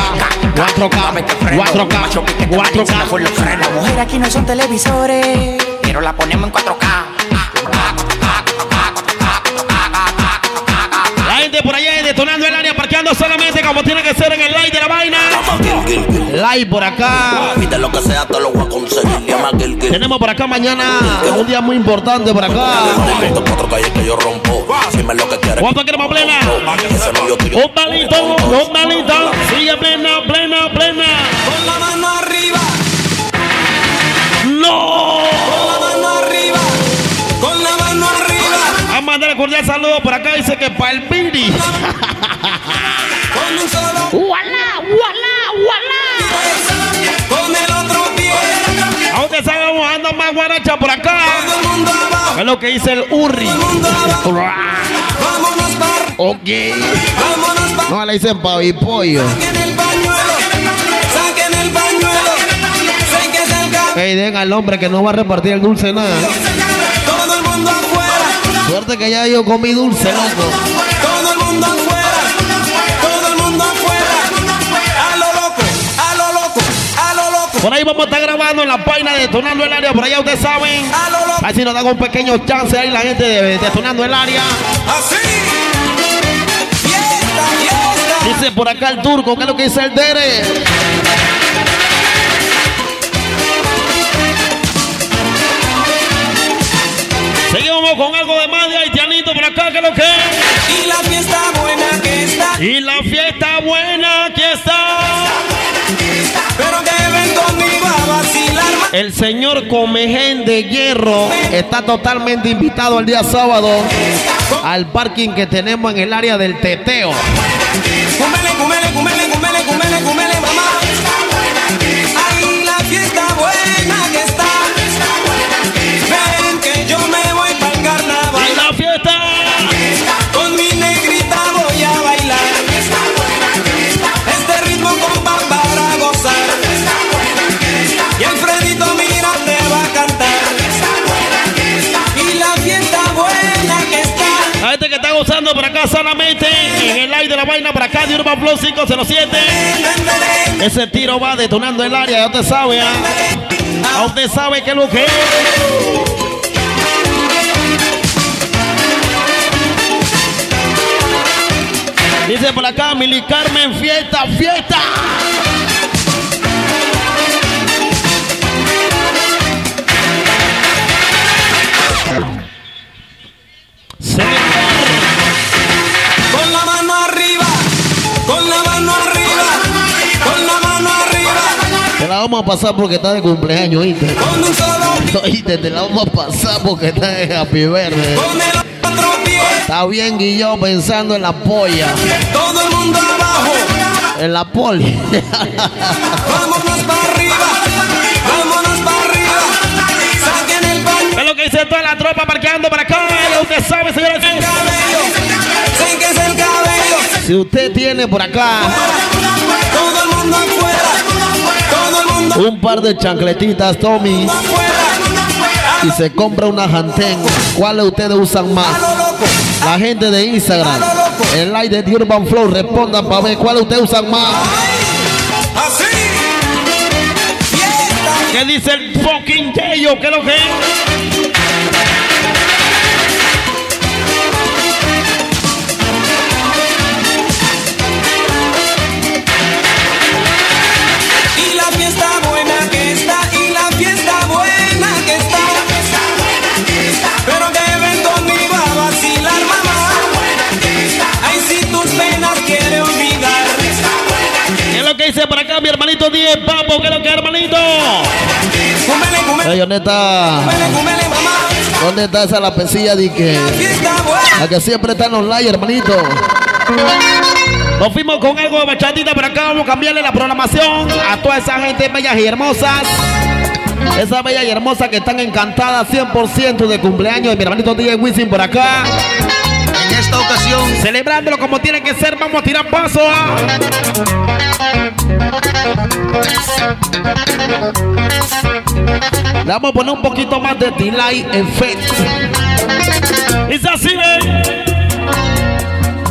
4K, Dame este freno, 4K, macho, pique, te 4K. manicina por los frenos. Las mujeres aquí no son televisores. Pero la ponemos en 4K. La gente por allá detonando el área, solamente como tiene que ser en el live de la vaina. Live por acá. Lo que sea, te lo voy a conseguir. Tenemos por acá mañana un día muy importante por acá. Cuatro calles que yo rompo. Dime lo que quieres. ¿Cuánto queremos plena? Un palito, un palito. Sigue plena, plena, plena. Con la mano arriba, ¡No! Mandarle cordial saludo por acá. Dice que para el Piri. ¡Wala, wala, wala! con el otro pie. A usted sabe, vamos ando más guaracha por acá. Es lo que dice el Urri. Ok. vámonos par. No le dicen pavi pollo. Saquen el pañuelo, saquen el pañuelo. Sé que es el gato, Ey, den al hombre que no va a repartir el dulce nada. todo el mundo Suerte que ya yo comí dulce, loco. todo el mundo afuera, todo el mundo afuera. A lo loco, a lo loco, a lo loco. Por ahí vamos a estar grabando en la página de Detonando el Área. Por allá ustedes saben. A lo loco. Así nos dan un pequeño chance ahí la gente de Detonando el Área. Así. Fiesta, fiesta. Dice por acá el turco, ¿qué es lo que dice el Dere? Con algo de más de haitianito por acá, ¿qué es lo que es? Y la fiesta buena que está. Y la fiesta buena aquí está. Pero que ven conmigo a vacilar. El señor Comején de Hierro está totalmente invitado el día sábado al parking que tenemos en el área del teteo. Cúmele, cúmele, cúmele, acá solamente en el live de la vaina por acá de Urban Flow 507. Ese tiro va detonando el área, ya usted sabe, ¿ah? Ya usted sabe qué es lo que es. Dice por acá, Mili Carmen, fiesta, fiesta. Arriba, vamos a pasar porque está de cumpleaños, ¿oíste? Oíste, te la vamos a pasar porque está de happy verde. Está bien, Guillo, pensando en la polla. Todo el mundo abajo. En la poli. Vámonos para arriba. Vámonos para arriba. Saquen el. ¿Qué es lo que dice toda la tropa parqueando para acá? Usted sabe, señores. Sé que es el cabello. Si usted tiene por acá Todo el mundo afuera. Un par de chancletitas, Tommy, y se compra una Jantén, ¿cuáles ustedes usan más? La gente de Instagram, el like de Urban Flow, respondan para ver cuáles ustedes usan más. ¿Qué dice el fucking Yeyo? ¿Qué es lo que es? Hermanito 10 Papo? ¿Qué es lo que hermanito? Ey, ¿dónde está? ¿Dónde está esa la pesilla de que la que siempre está en los likes, hermanito? Nos fuimos con algo de bachatita por acá. Vamos a cambiarle la programación a toda esa gente bellas y hermosas. Esas bellas y hermosas que están encantadas 100% de cumpleaños de mi hermanito DJ Wisin por acá. En esta ocasión. Celebrándolo como tiene que ser, vamos a tirar paso. ¿ah? Le vamos a poner un poquito más de delay effect. Es así, ¿eh?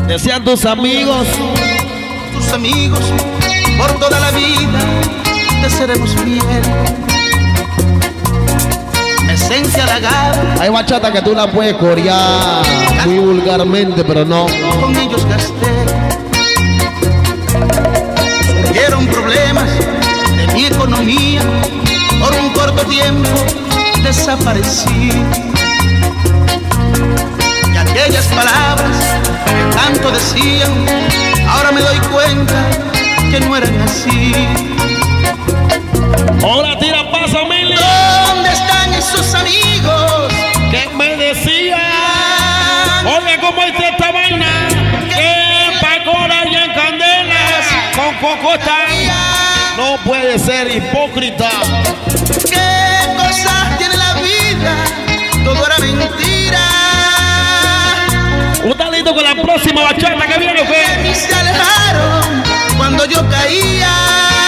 Decían tus amigos. tus amigos por toda la vida te seremos fieles. Esencia halagada, Hay bachata que tú la puedes corear muy vulgarmente, pero no. con ellos gasté. Surgieron problemas de mi economía, por un corto tiempo desaparecí. Y aquellas palabras que tanto decían, ahora me doy cuenta que no eran así. Ahora tira amigos? que me decían? Oye, ¿cómo es esta vaina? Que Pacora y en Candelas con Cocota. No puede ser hipócrita. ¿Qué cosas tiene la vida? Todo era mentira. ¿Usted está listo con la próxima bachata que viene o Que se alejaron cuando yo caía.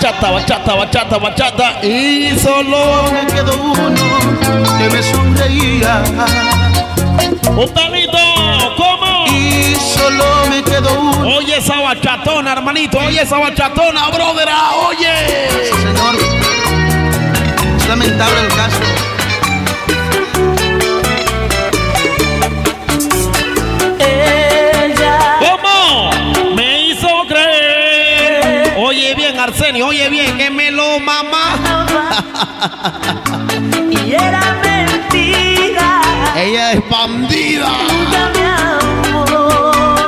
Bachata, bachata, bachata, bachata. Y solo. Me quedó uno que me sonreía. ¿Usted está listo? ¿Cómo? Y solo me quedó uno. Oye esa bachatona, hermanito. Oye esa bachatona, brother. ah, Oye. Señor, es lamentable el caso. Oye bien, que me lo mamá. Y era mentira. Ella es bandida.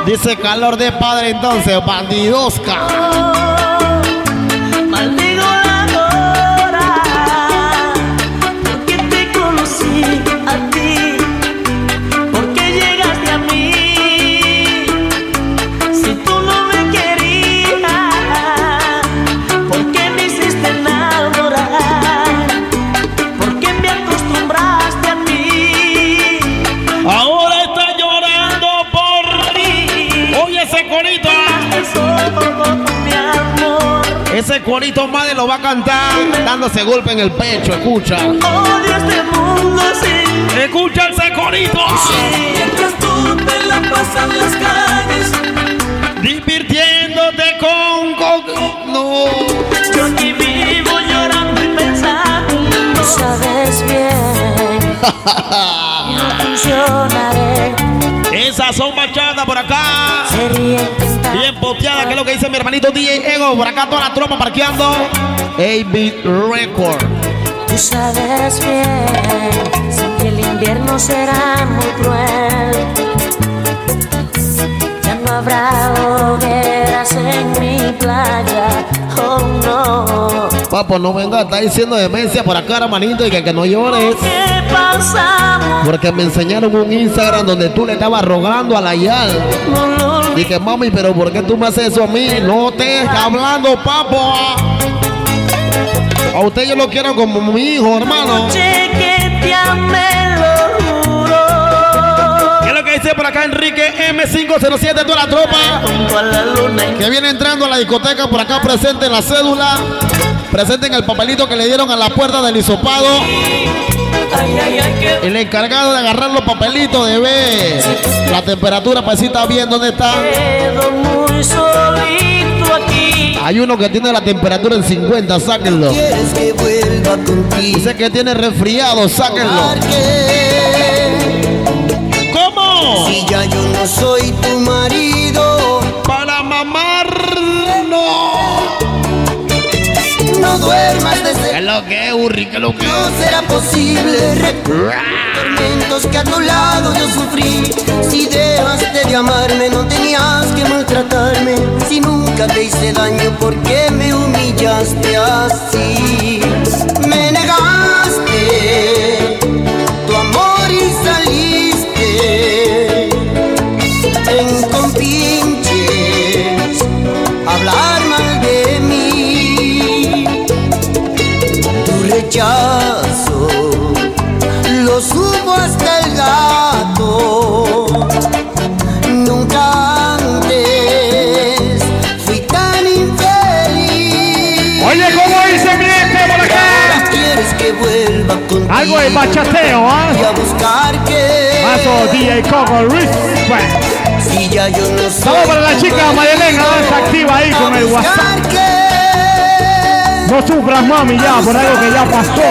Dice calor de padre entonces, bandidosca. A cantar dándose golpe en el pecho, escucha. Odio este mundo sin Escucha ese corito. Mientras tú te la pasas en las calles Divirtiéndote con, con- no. Yo aquí vivo llorando y pensando Sabes bien No funcionaré Esas son bachatas por acá. Bien poteada, que es lo que dice mi hermanito DJ Ego. Por acá toda la tropa parqueando. AB Record. Tú sabes bien Sé que el invierno será muy cruel Ya no habrá hogueras en mi playa pues no venga a estar diciendo demencia por acá, hermanito, y que, que no llores. Porque me enseñaron un Instagram donde tú le estabas rogando a la Yal. Y que mami, pero ¿por qué tú me haces eso a mí? No te está hablando, papo. A usted yo lo quiero como mi hijo, hermano. ¿Qué es lo que dice por acá Enrique M507 de toda la tropa? Que viene entrando a la discoteca por acá presente en la cédula. Presente en el papelito que le dieron a la puerta del hisopado. El encargado de agarrar los papelitos de ver la temperatura para si está bien dónde está. Hay uno que tiene la temperatura en 50, sáquenlo. Dice que tiene resfriado, sáquenlo. ¿Cómo? Si ya yo no soy tu marido, duermas desde ¿Qué lo que Urri? ¿Qué lo que No será posible recordar tormentos que a tu lado yo sufrí. Si dejaste de amarme, no tenías que maltratarme. Si nunca te hice daño, ¿por qué me humillaste así? Algo de bachateo, ¿ah? Y a buscar que Paso DJ Coco Respect. si ya yo no Saludos para la chica Mayelena, está activa ahí con a el buscar WhatsApp. que No sufras, mami, ya, por algo que ya pasó.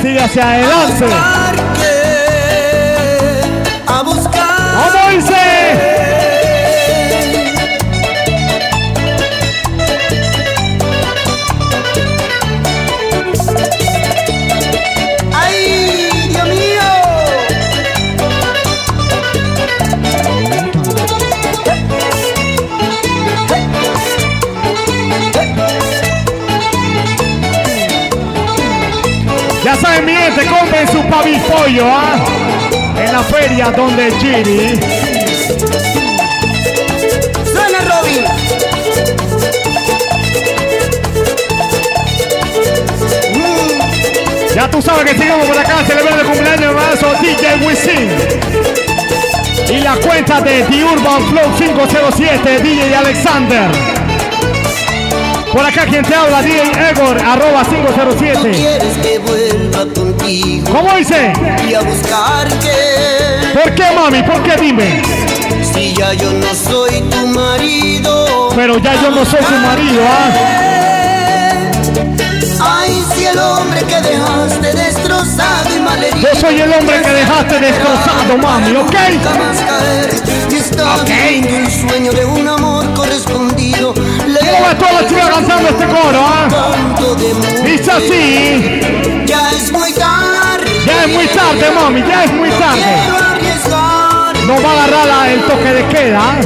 Sigue hacia adelante. a buscar ¿Cómo dice? Ya saben, mi gente, compren su pavipollo, ¿ah? En la feria donde Chiri. Suena Robin. Ya tú sabes que sigamos por acá celebrando el cumpleaños hermanazo DJ Wisin. Y la cuenta de The Urban Flow 507, DJ Alexander. Por acá quien te habla, DJ Egor, arroba 507. Quieres que vuelva contigo ¿Cómo dice? y a buscar que ¿Por qué, mami? ¿Por qué? Dime. si ya yo no soy tu marido. Pero ya yo no soy tu marido, ¿ah? Ay, si el hombre que dejaste destrozado y malherido. Yo soy el hombre que dejaste destrozado, mami, ¿ok? Jamás caer y está viviendo el sueño de un amor correspondido. ¿Cómo las chicas cantando este coro, de Dice así. Ya es muy tarde. Ya es muy tarde, mami, ya es muy tarde. Nos va a agarrar la- el toque de queda. ¿ah?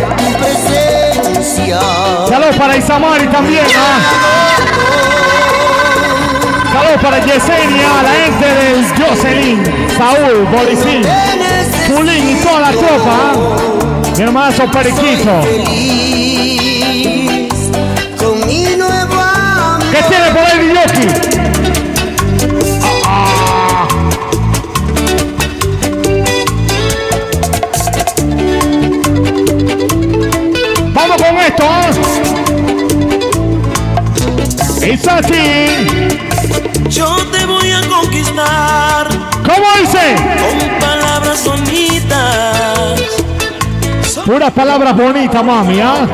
Saludos para Isamari también, ¿ah? Saludos para Yesenia, la gente del Jocelyn, Saúl, Borisín, Pulín y toda la tropa. Mi hermano Periquito. Vamos con esto. Es así. Yo te voy a conquistar ¿Cómo dice? con palabras bonitas, Puras palabras bonitas, mami, ¿ah?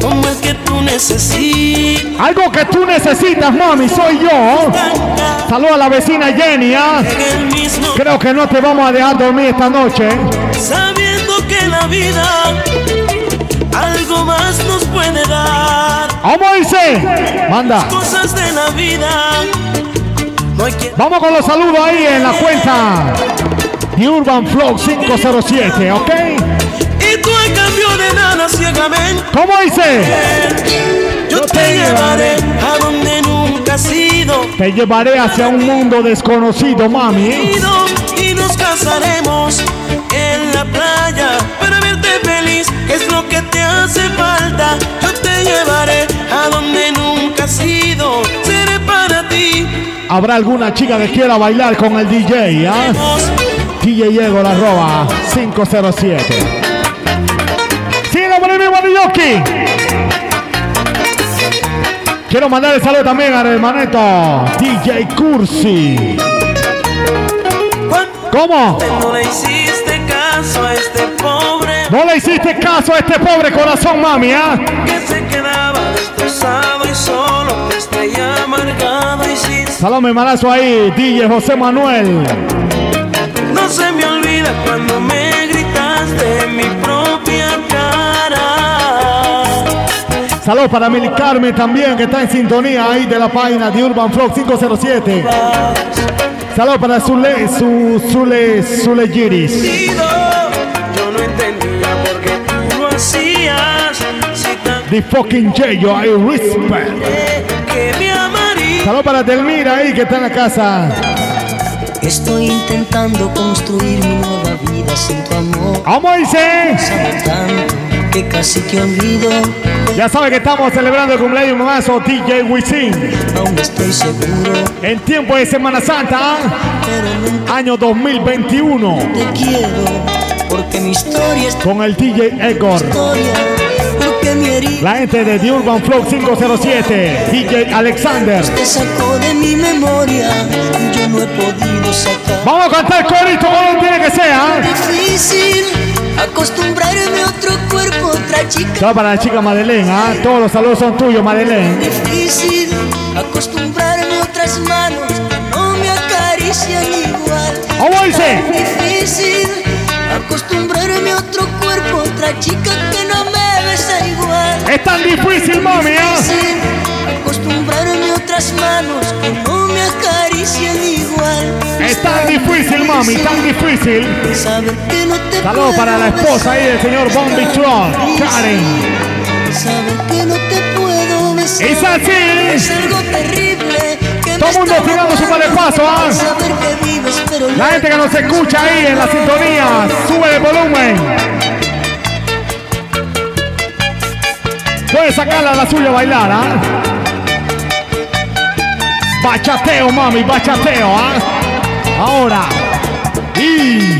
Como el que tú necesitas. Algo que tú necesitas, mami, soy yo. Saludos a la vecina Jenny, mismo, Creo que no te vamos a dejar dormir esta noche. sabiendo que la vida algo más nos puede dar. ¿Cómo dice? Manda. Cosas de la vida. No hay quien Vamos con los saludos ahí en la cuenta de Urban Flow 507, ¿ok? ¿Cómo dice? Yo te llevaré a donde nunca has sido. Te llevaré hacia un mundo desconocido, mami. Y nos casaremos en la playa para verte feliz. Es lo que te hace falta. Yo te llevaré a donde nunca has ido. Seré para ti. ¿Habrá alguna chica que quiera bailar con el DJ? ¿ah? DJ Diego la roba 507. Yoki. Quiero mandar el saludo también al hermanito DJ Cursi. ¿Cómo? No le hiciste caso a este pobre. No le hiciste caso a este pobre corazón, mami, ¿ah? Que se quedaba destrozado y solo está ya amargado y sin. Saludos, mi hermanazo ahí, DJ José Manuel. No se me olvida cuando me Saludos para Mili Carmen también, que está en sintonía ahí de la página de Urban Flow 507. Saludos para Zule, su, Zule, Zule Giris. Yo no entendía por qué tú lo hacías. The fucking J.O. I respect. que me amaría. Saludos para Delmira ahí, que está en la casa. Estoy intentando construir mi nueva vida sin tu amor. ¡Vamos, dice! Que casi te olvido. Ya sabe que estamos celebrando el cumpleaños mamazo DJ Wisin. Aún estoy seguro. En tiempo de Semana Santa, año 2021. Te quiero porque mi historia es Con el DJ Egor. La gente de The Urban Flow 507. DJ Alexander. te sacó de mi memoria. Yo no he podido sacar. Vamos a cantar corito como tiene que ser. ¿ah? Difícil acostumbrarme a otro cuerpo, otra chica. Saludos para la chica Madeleine. ¿ah? Todos los saludos son tuyos, Madeleine. Difícil acostumbrarme a otras manos que no me acarician igual. ¿Cómo dice? Difícil acostumbrarme a otro cuerpo, otra chica que no me. Es tan difícil, mami. Difícil acostumbrarme a otras manos que no me acarician igual. Es tan difícil, mami, tan difícil. Saber que no te Saludos para la esposa ahí del señor Bombi Tron, Karen. Que no te puedo besar. Es así. Es algo terrible. Que Todo el mundo tirando su paso, ¿ah? La gente que nos escucha ahí en la sintonía, sube el volumen. Puede sacarla a la suya a bailar, ¿ah? Bachateo, mami, bachateo, ¿ah? Ahora. Y.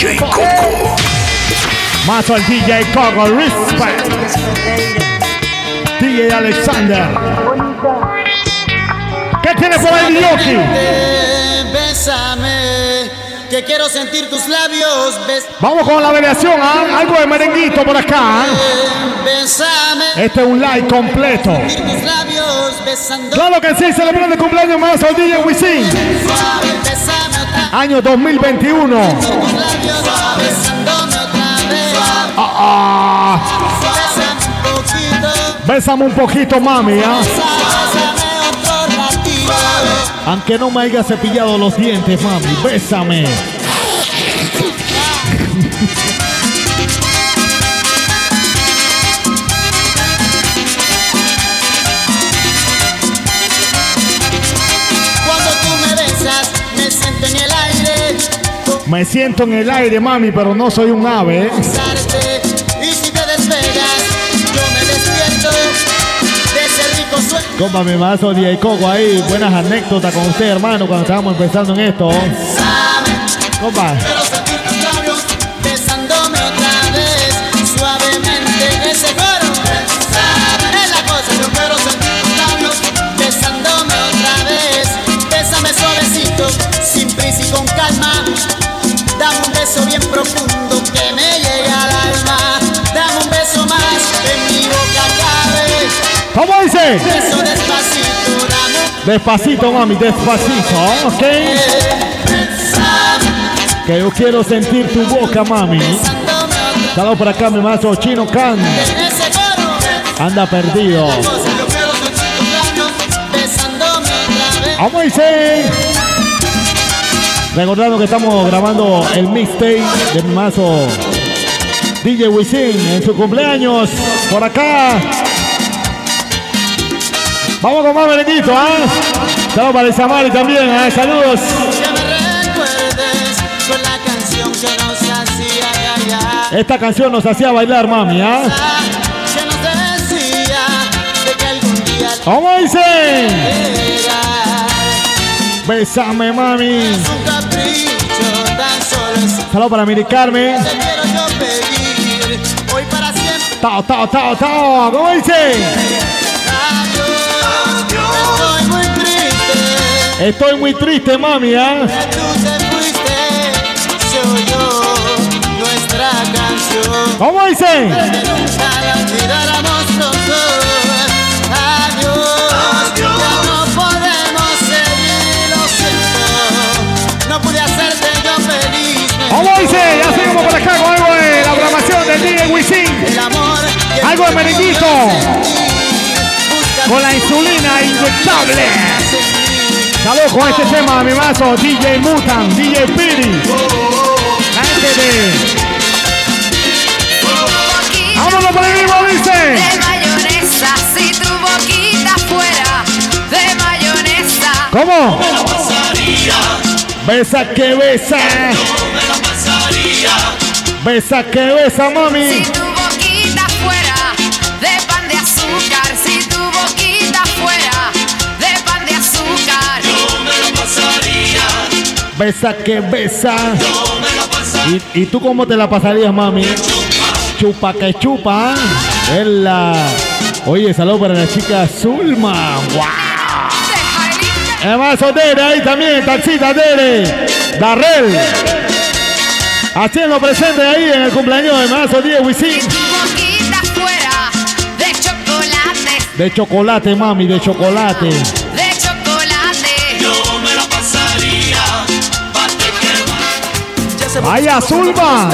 DJ Coco. Mazo al DJ Coco, respect. DJ Alexander. ¿Qué tiene por ahí, Yoki? Bésame, que quiero sentir tus labios. Bes- Vamos con la variación, ¿ah? Algo de merenguito por acá, ¿ah? Este es un live completo. tus labios besando. Claro que sí, celebrando el cumpleaños más al DJ Wisin. Año 2021. tus labios besándome otra vez. Ah, Bésame un poquito, Bésame un poquito, mami, ¿ah? Aunque no me haya cepillado los dientes, mami, bésame. Cuando tú me besas, me siento en el aire. Me siento en el aire, mami, pero no soy un ave, ¿eh? Compa, mi mazo DJ Coco ahí. Buenas anécdotas con usted, hermano, cuando estábamos empezando en esto. Compa, Quiero sentir tus labios besándome despacito, mami, despacito, ¿ok? Que yo quiero sentir tu boca, mami. Saludos por acá, mi mazo Chino Can. Anda perdido. Vamos, dice. Recordando que estamos grabando el mixtape de mi mazo DJ Wisin en su cumpleaños. Por acá. Vamos con más merenguito, ¿ah? Saludos para Isamari también, ¿ah? Saludos. Esta canción nos hacía bailar, mami, ¿ah? ¿Cómo dice? era Bésame, mami. Saludos para Miri Carmen. Tao, tao, tao, tao. ¿Cómo dice? Estoy muy triste, mami, ¿ah? Tú te fuiste, se oyó nuestra canción. ¿Cómo dice? Para que nunca la olvidáramos los dos. Adiós, ya no podemos seguir, lo siento. No pude hacerte yo feliz. me ¿Cómo dice? Ya seguimos por acá con algo de la programación del DJ Wisin. El amor que Algo de merenguito. Con la insulina inyectable. Saludos con este tema, mi mazo. DJ Mutan, DJ Piri. La gente de. Vámonos por ahí, ¿cómo dice? De mayonesa, si tu boquita fuera de mayonesa. ¿Cómo? Besa que besa. Besa que besa, mami. Besa que besa. ¿Y, y tú cómo te la pasarías, mami? Chupa que chupa. Es la. Oye, saludos para la chica Zulma. ¡Wow! Además, Dere ahí también, taxita Dere. Darrell. Haciendo presente ahí en el cumpleaños de Mazo 10 Wisin. De chocolate, mami, de chocolate. Vaya, Zulma.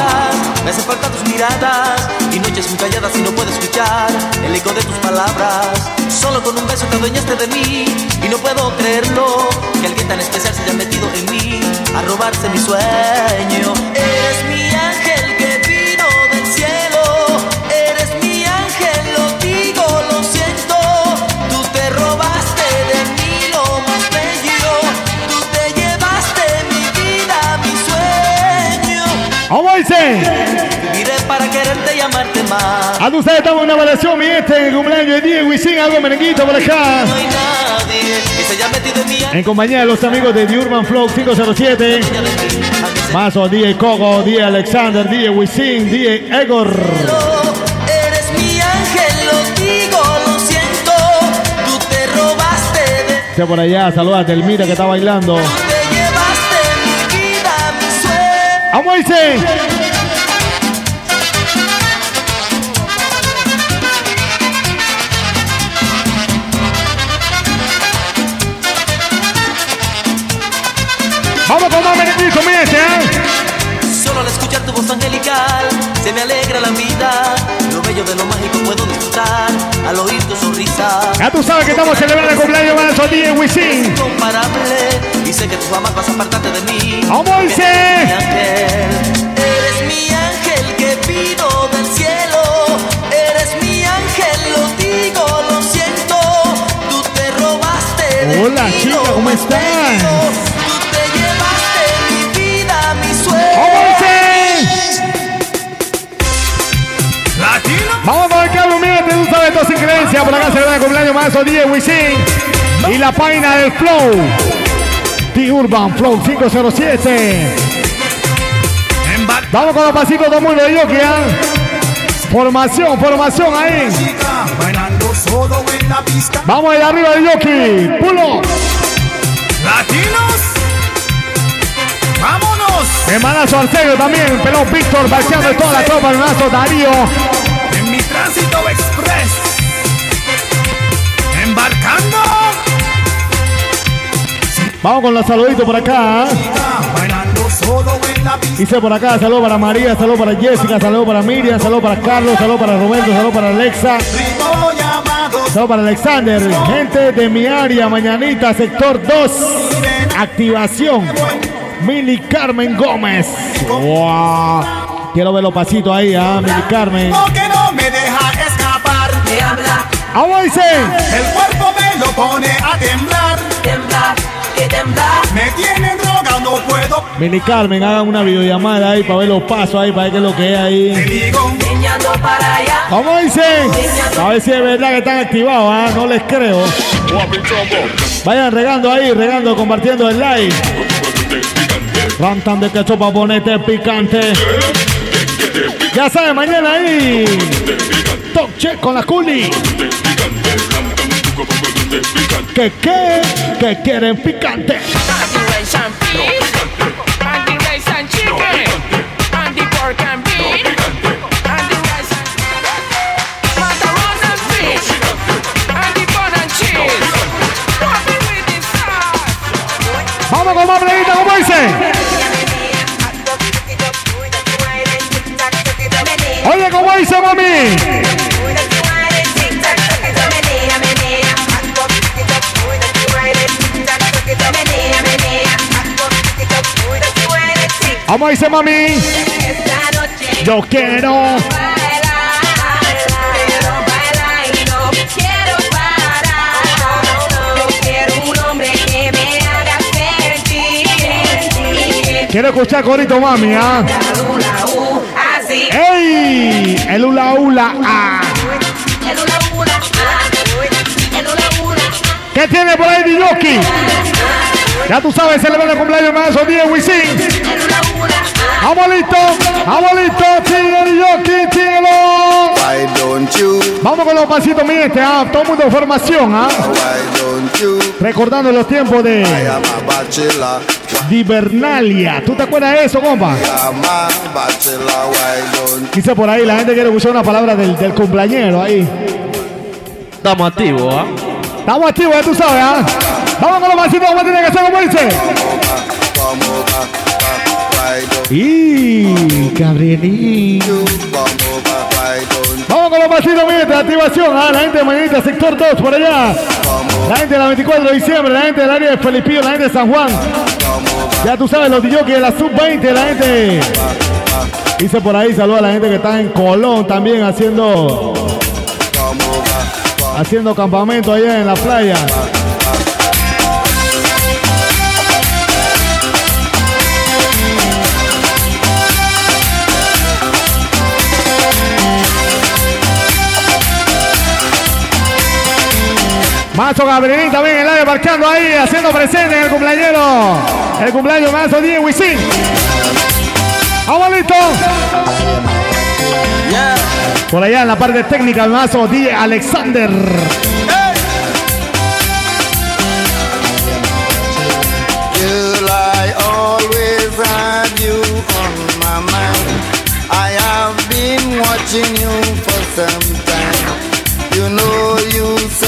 Me hace falta tus miradas y noches muy calladas y no puedo escuchar el eco de tus palabras. Solo con un beso te adueñaste de mí y no puedo creerlo que alguien tan especial se haya metido en mí a robarse mi sueño. Eres mi A ustedes estamos en una evaluación, mi este, en el cumpleaños de 10 Wisin. Algo merenguito por acá. En compañía de los amigos de The Urban Flow 507. Mazo, DJ Coco, DJ Alexander, DJ Wisin, DJ Egor. Eres mi ángel, lo digo, lo siento. Tú te robaste de Está por allá, saluda a Delmira que está bailando. te llevaste mi vida, mi sueño. ¡Vamos, Vamos con más mi este, ¿eh? Solo al escuchar tu voz angelical se me alegra la vida. Lo bello de lo mágico puedo disfrutar al oír tu sonrisa. Ya tú sabes que estamos celebrando el cumpleaños Mazo 10 Wisin. Incomparable y sé que tú jamás vas a apartarte de mí. ¡Vamos, Eres mi ángel, eres mi ángel que vino del cielo. Eres mi ángel, lo digo, lo siento. Tú te robaste de Hola, chica, ¿cómo estás? Vamos con el Carlos Mírate, tú sabes, todo sin creencia. Por acá celebra el cumpleaños Mazo 10 Wisin. Y la página del Flow. The Urban Flow 507. Vamos con los pasitos todo de Yoki, ¿ah? Formación, formación ahí. Vamos allá arriba de Yoki. Pulo. Latinos. Vámonos. Hermanazo Arcelo también. Pelón Víctor, bacheando toda la tropa. Hermanazo Darío. Tránsito express. Embarcando. Vamos con los saluditos por acá. Dice por acá, saludo para María, saludo para Jessica, saludo para Miriam, saludo para Carlos, saludo para Roberto, saludo para Alexa, saludo para Alexander, gente de mi área, mañanita, sector 2, activación, Mili Carmen Gómez. Wow. Quiero ver los pasitos ahí, ah, Mili Carmen. ¡Vamos, dice! El cuerpo me lo pone a temblar. Temblar, que temblar. Me tiene droga, no puedo. Mini Carmen, hagan una videollamada ahí para ver los pasos ahí, para ver qué es lo que es ahí. Niñando para allá. ¿Cómo dicen? A ver si es verdad que están activados, ¿ah? no les creo. Vayan regando ahí, regando, compartiendo el like. Rantan de queso para ponerte picante. Ya saben, mañana ahí. Top check con la culi. ¿Qué qué? ¿Qué quieren picante? Rice and beef. Andy rice and chicken. Andy pork and beef. Andy rice and macaroni and fish. Andy bun and cheese. What me with the sauce? Vamos con más pleguita, ¿cómo dice? Oye, ¿cómo dice, mami? ¿Cómo dice, mami? Yo quiero. Quiero escuchar corito, mami, ¿ah? ¡Ey! El hula hula, ah. ¿Qué tiene por ahí, Diyoki? Ya tú sabes, celebrar el cumpleaños más o 10, Wisin. Vamos vamos listo, sigue Diyoki, síguelo. Why don't you? Vamos con los pasitos, mi este, ah, todo el mundo en formación, ah. Why don't you? Recordando los tiempos de I am a bachelor. Divernalia. ¿Tú te acuerdas de eso, compa? I am a bachelor. Why don't Dice por ahí, la gente quiere escuchar una palabra del, del cumpleañero ahí. Estamos activos, ¿ah? Estamos activos, ya tú sabes, ¿ah? Vamos con los pasitos, ¿cómo tiene que ser, como dice? Y Gabrielín. Vamos con los pasitos, mi gente, activación, ¿ah? La gente de Mañanita, sector 2, por allá. La gente de la 24 de diciembre, la gente del área de Felipillo, la gente de San Juan. Ya tú sabes, los DJ de la sub-20, la gente. Dice por ahí, saluda a la gente que está en Colón también haciendo haciendo campamento allá en la playa. Mazo Gabrielín también en el área marcando ahí, haciendo presente en el cumpleañero. El cumpleaños Mazo Diego Wisin. ¡Vamos listo! Por allá en la parte técnica, Mazo DJ Alexander. I have been watching you for some time. You know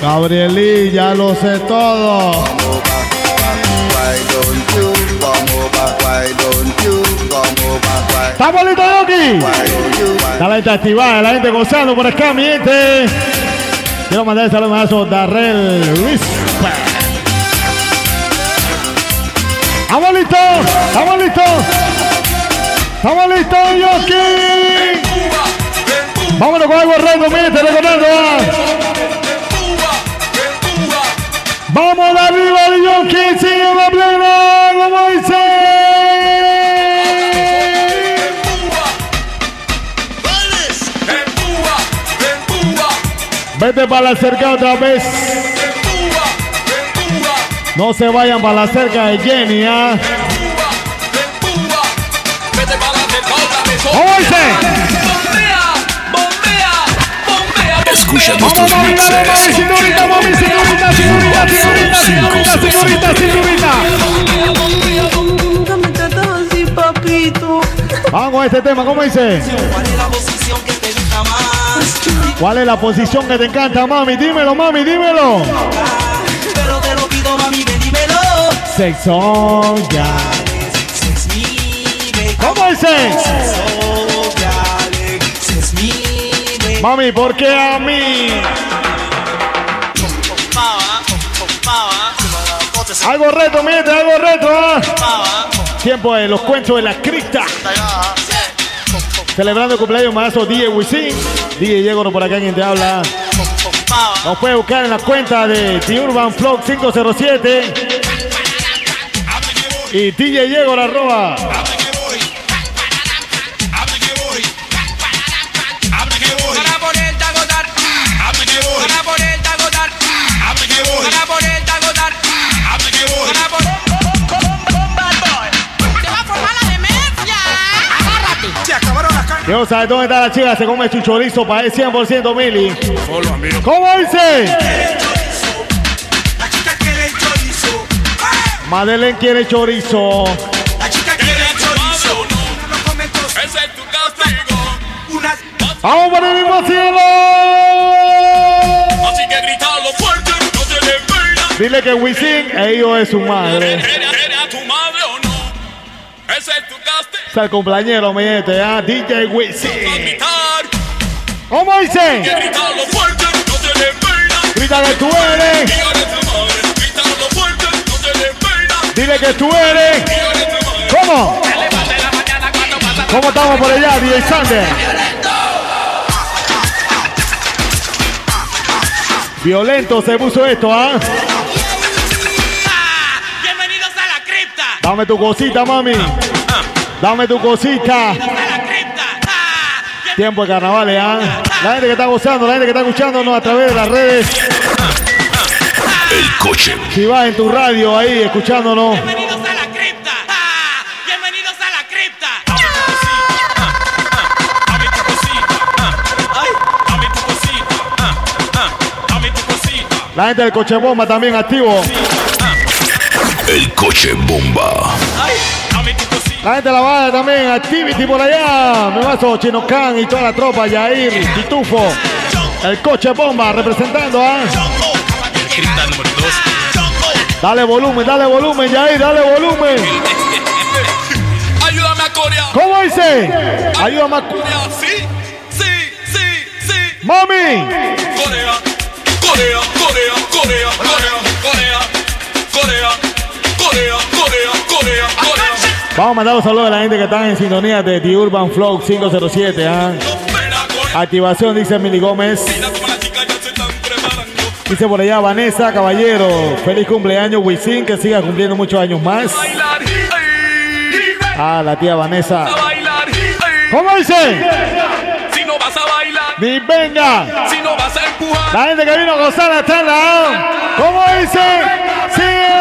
why, Gabrielín, ya lo sé todo. ¿Estamos listos, Yoki? La gente activada, la gente gozando por acá, mi gente. Quiero mandar el saludo a Darrell Respect. ¿Estamos listos? ¿Estamos listos? ¿Estamos listos, Yoki? Vámonos con algo raro, mi gente, recordando. Vamos de arriba, Yoki, sigue la plena, como dice. Vete para la cerca otra vez. No se vayan para la cerca de Jenny, ¿ah? ¿Cómo dice? Escucha nuestros a mixes. señorita, mami, señorita, señorita, señorita, señorita, señorita, señorita. Vamos con este tema, ¿cómo dice? ¿Cuál es la posición que te gusta más? ¿Cuál es la posición que te encanta, mami? Dímelo, mami, dímelo. Pero te lo pido, mami, dímelo. Sexo, ya. ¿Cómo dice? Mami, ¿por qué a mí? Algo reto, mi gente, algo reto. ¿ah? Tiempo de los cuentos de la cripta. Celebrando el cumpleaños maestro DJ Wisin. DJ Diego por acá quien te habla. Nos puede buscar en la cuenta de The Urban Flow 507 y DJ Diego arroba. Ya no sabes dónde está la chica, se come chuchorizo para el 100% Mili. Solo amigo. ¿Cómo dice? ¡Eh! Madeleine quiere chorizo. La chica quiere chorizo. No lo come Ese es tu castigo. Unas... ¡Vamos por el mismo cielo! Así que fuerte, no le Dile que Wisin, ellos es su madre. Es el cumpleañero, mi gente, ¿ah? DJ. Gritar. ¿Cómo dice? Grita que tú eres. Dile que tú eres. ¿Cómo? ¿Cómo estamos por allá, DJ Sander? Violento se puso esto, ¿ah? Bienvenidos a la cripta. Dame tu cosita, mami. Dame tu cosita. Tiempo de carnavales, ¿ah? La gente que está gozando, la gente que está escuchándonos a través de las redes. El coche. Si vas en tu radio ahí escuchándonos, Bienvenidos a la cripta. Bienvenidos a la cripta. la gente del coche bomba también activo. El coche bomba. La gente de la banda también, Activity por allá. Me vaso Chino Can y toda la tropa, Yair, Titufo. El coche bomba representando a. Cripta número 2. Dale volumen, dale volumen, Yair, dale volumen. Ayúdame a corear. ¿Cómo dice? Ayúdame a. Corea, sí, sí, sí, sí. ¡Mami! Corea, Corea, Corea, Corea, Corea, Corea, Corea, Corea, Corea, Corea, Corea. Vamos a mandar un saludo a la gente que está en sintonía de The Urban Flow 507. ¿ah? Activación, dice Mili Gómez. Dice por allá Vanessa Caballero. Feliz cumpleaños, Wisin, que siga cumpliendo muchos años más. Ah, la tía Vanessa. ¿Cómo dice? Si no vas a bailar, Ni venga. si no vas a empujar, La gente que vino a gozar en la ¿Cómo dice? Sí.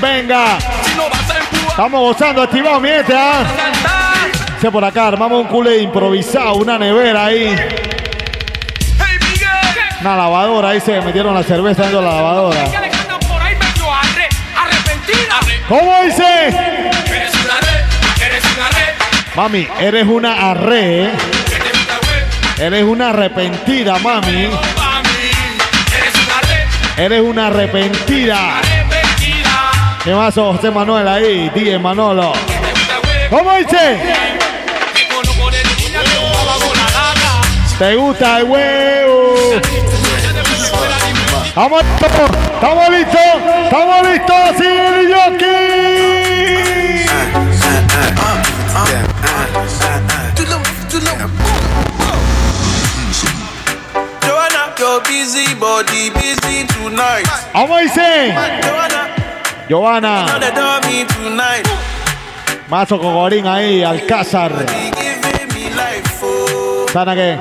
Venga. Estamos gozando, activado, mi gente, ¿ah? Por acá, armamos un culé improvisado, una nevera ahí. Una lavadora, ahí se metieron la cerveza dentro de la lavadora. ¿Cómo dice? Eres una red, eres una red, Mami, eres una arre, ¿eh? Eres una arrepentida, mami. Eres una arrepentida. ¿Qué más, José Manuel ahí? DJ Manolo. ¿Cómo dice? ¿Te gusta el huevo? ¿Estamos listos? ¿Estamos listos? ¿Estamos listos? ¡Sigue el jockey! Joanna, your busy body busy tonight. ¿Cómo dice? Giovanna. Mazo Cogorín ahí, Alcázar. ¿Sana qué?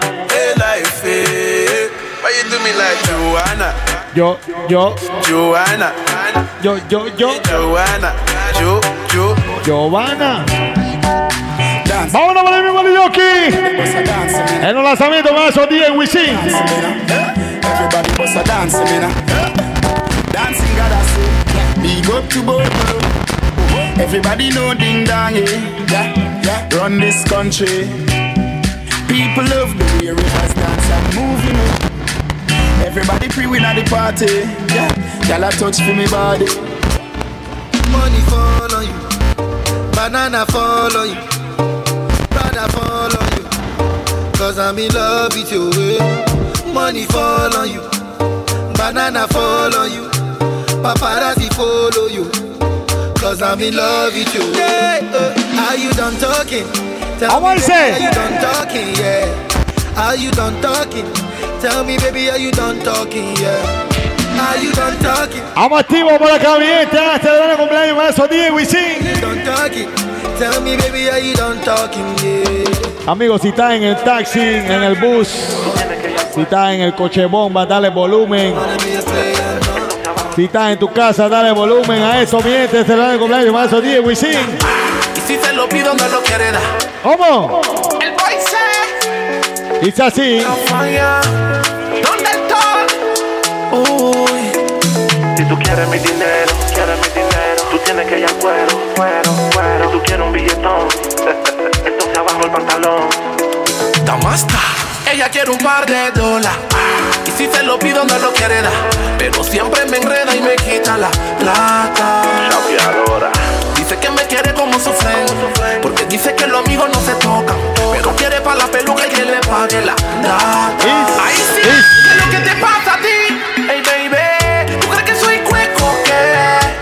Yo, yo. Giovanna. Yo, yo, yo. Giovanna. Yo, yo. Giovanna. Vámonos para el mismo Yoki. En un lanzamiento más o 10 Wisin. Everybody was a dancing, Dancing, gotta Big up to Bobo. Everybody know ding dong, yeah, yeah, yeah. Run this country. People love the way rivers dance and moving. Everybody pre win at the party. Yeah, girl I touch for me body. Money fall on you, banana fall on you, brother fall on you. Cause I'm in love with you. Money fall on you, banana fall on you, paparazzi follow you. Cause I'm in love with you. Yeah, uh, are you done talking? Tell How me, much baby, say? Are you done talking? Yeah. Are you done talking? Tell me, baby, are you done talking? Yeah. Are you done talking? Vamos activo por acá, cumpleaños más o Diego y sí. Done talking. Tell me, baby, are you done talking? Yeah. Amigos, si estás en el taxi, en el bus, si estás en el coche bomba, dale volumen. Si estás en tu casa, dale volumen a eso, mi gente. Celebrando el cumpleaños más o Diego y sí. Y si se lo pido, no lo quiere dar. ¿Cómo? El boy se Dice así. no falla. ¿Dónde está? Uy. Si tú quieres mi dinero, quieres mi dinero, tú tienes que ir al cuero, cuero, cuero. Si tú quieres un billetón, entonces abajo el pantalón. Damasta. Ella quiere un par de dólares. Y si se lo pido, no lo quiere dar. Pero siempre me enreda y me quita la plata. Dice que me quiere como su friend. Porque dice que los amigos no se tocan. Pero quiere para la peluca y que le pague la data. Ahí sí, ¿qué es lo que te pasa a ti? Hey baby, ¿tú crees que soy cueco o qué?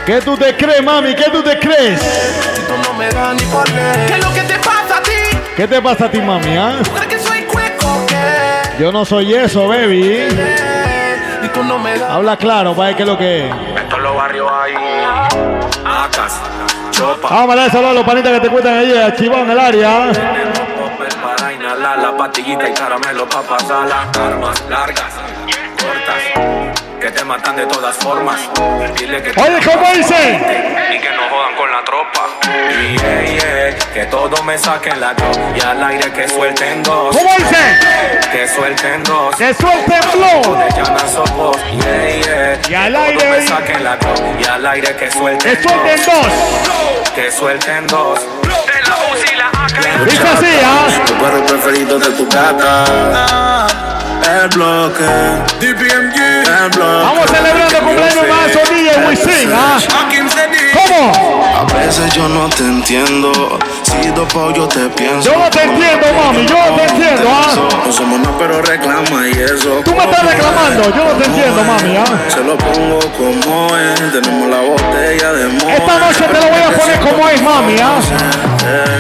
¿Qué tú te crees, mami? ¿Qué tú te crees? Tú no me das ni por qué. ¿Qué es lo que te pasa a ti? ¿Qué te pasa a ti, mami? ¿Tú crees que Yo no soy eso, baby. Y tú no me das. Habla claro, para qué es lo que es. Estos los barrios ahí, acas, chopa. Vamos a darle saludos a los panitas que te cuentan ahí, a Chivón en el área. Popper para inhalar la pastillita y caramelo para pasar las armas largas, cortas, que te matan de todas formas. Dile que Oye, ¿cómo dice? Y que no jodan con la tropa. Y yeah, yeah, que todo me saquen la dos y al aire que suelten dos. ¿Cómo dice? Que suelten dos. Que suelten flow. De llaman sopos. Yeah, yeah. Y al Que aire. todo me saquen la dos y al aire que suelten Que suelten dos. Que suelten dos. De la. Dice así, ¿ah? Tu perro preferido de tu gata. El bloque. DPMG. El bloque. Vamos celebrando el cumpleaños más o DJ Wisin, ¿ah? ¿Cómo? A veces yo no te entiendo. Si dopo yo te pienso. Yo no te entiendo, mami, yo no te entiendo, ¿ah? No somos nada, pero reclama y eso. Tú me estás reclamando, yo no te entiendo, mami, ¿ah? Se lo pongo como es. Tenemos la botella de moe. Esta noche te lo voy a poner como es, mami, ¿ah?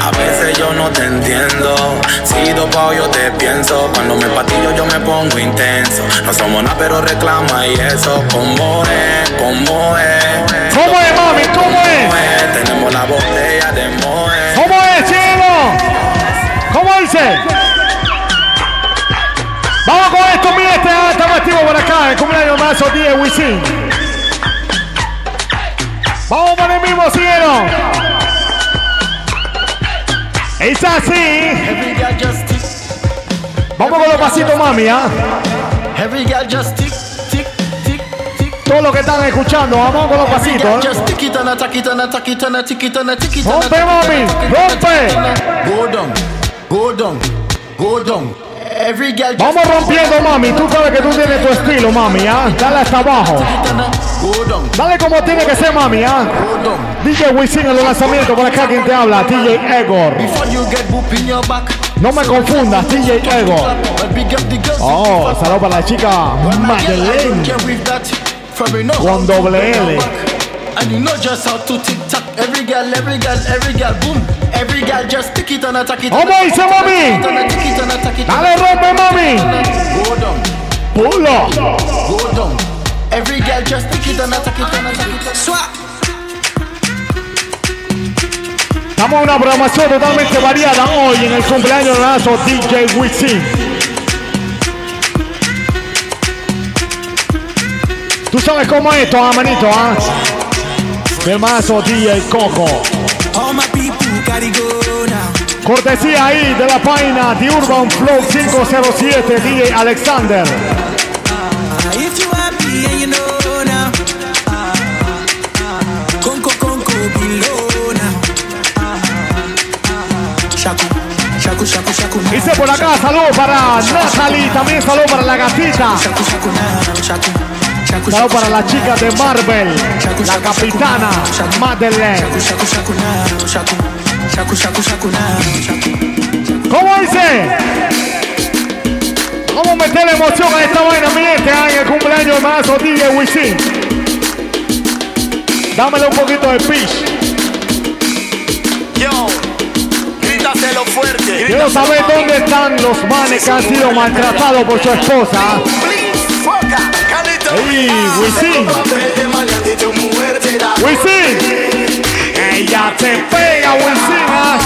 A veces yo no te entiendo. Si dopado yo te pienso. Cuando me patillo yo me pongo intenso. No somos nada, pero reclama y eso. Como es, como es. ¿Cómo es, mami? ¿Cómo es? Vamos con esto, mi este, estamos activos por acá, el cumpleaños más o DJ Wisin. Vamos por el mismo cielo. Es así. Vamos con los pasitos, mami, ¿ah? Tick. Todos los que están escuchando, vamos con los pasitos. ¿eh? Rompe, mami, rompe. Go down, go. Every girl Vamos rompiendo, mami. Tú sabes que tú tienes tu estilo, mami, ¿ah? Dale hasta abajo. Dale como tiene que ser, mami, ¿ah? down. DJ Wisin en los lanzamientos, por acá quien te habla, DJ Egor. No me confundas, DJ Egor. Oh, saludos para la chica Madeleine con doble L. back. And you know just how to tick tock. Every girl, every girl, every girl, boom. Every girl just tick it and attack it. ¿Cómo dice, mami? Tick it and attack it. Dale, rompe, mami. Go down, Pulo. go down. Every girl just tick it and attack it and attack it. Swat. Estamos en una programación totalmente variada hoy en el cumpleaños de Lazo DJ Wisin. Tú sabes cómo es esto, ah, manito, ah. De mazo DJ Coco. Cortesía ahí de la página de Urban Flow 507 DJ Alexander. Dice por acá, saludos para Natalie, también saludos para la gatita. Saludos para la chica de Marvel, la capitana Madeleine. ¿Cómo dice? Vamos a meter emoción a esta vaina, mi gente, en el cumpleaños más o DJ Wisin. Dámele un poquito de pitch. Yo, grítaselo fuerte. Quiero saber dónde están los manes que han sido maltratados por su esposa. ¡Ey, Wisin! ¡Wisin! Ella te pega, Wisin. ah.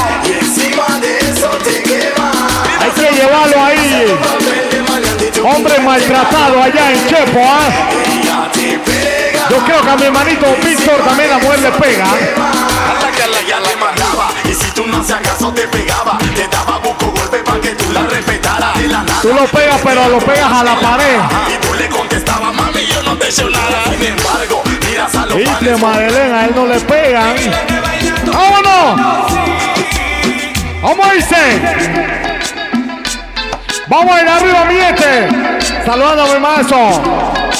Hay que llevarlo ahí. Hombre maltratado allá en Chepo, ¿ah? Yo creo que a mi hermanito Víctor también la mujer le pega. Hasta que a la ya le mandaba. Y si tú te. Te. De lo pegas, pero lo pegas a la pared. Y no te. Sin embargo, miras a los Viste, Madeleine, a él no le pegan. ¡Vámonos! ¿Cómo dice? Vamos a ir arriba, mi gente. Saludando a mi mazo.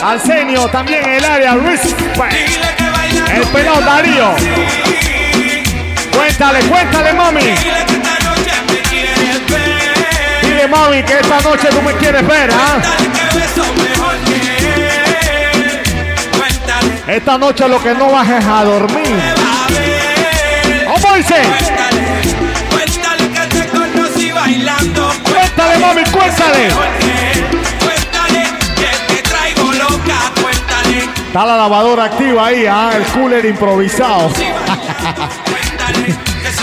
Arsenio, también en el área. Respect. El pelado Darío. Cuéntale, cuéntale, mami. Dile, mami, que esta noche tú me quieres ver, ¿ah? Esta noche lo que no vas es a dormir. ¿Cómo dice? Cuéntale que te conocí bailando. Cuéntale, mami, cuéntale. Cuéntale que te traigo loca. Cuéntale Está la lavadora activa ahí, ¿ah? el cooler improvisado.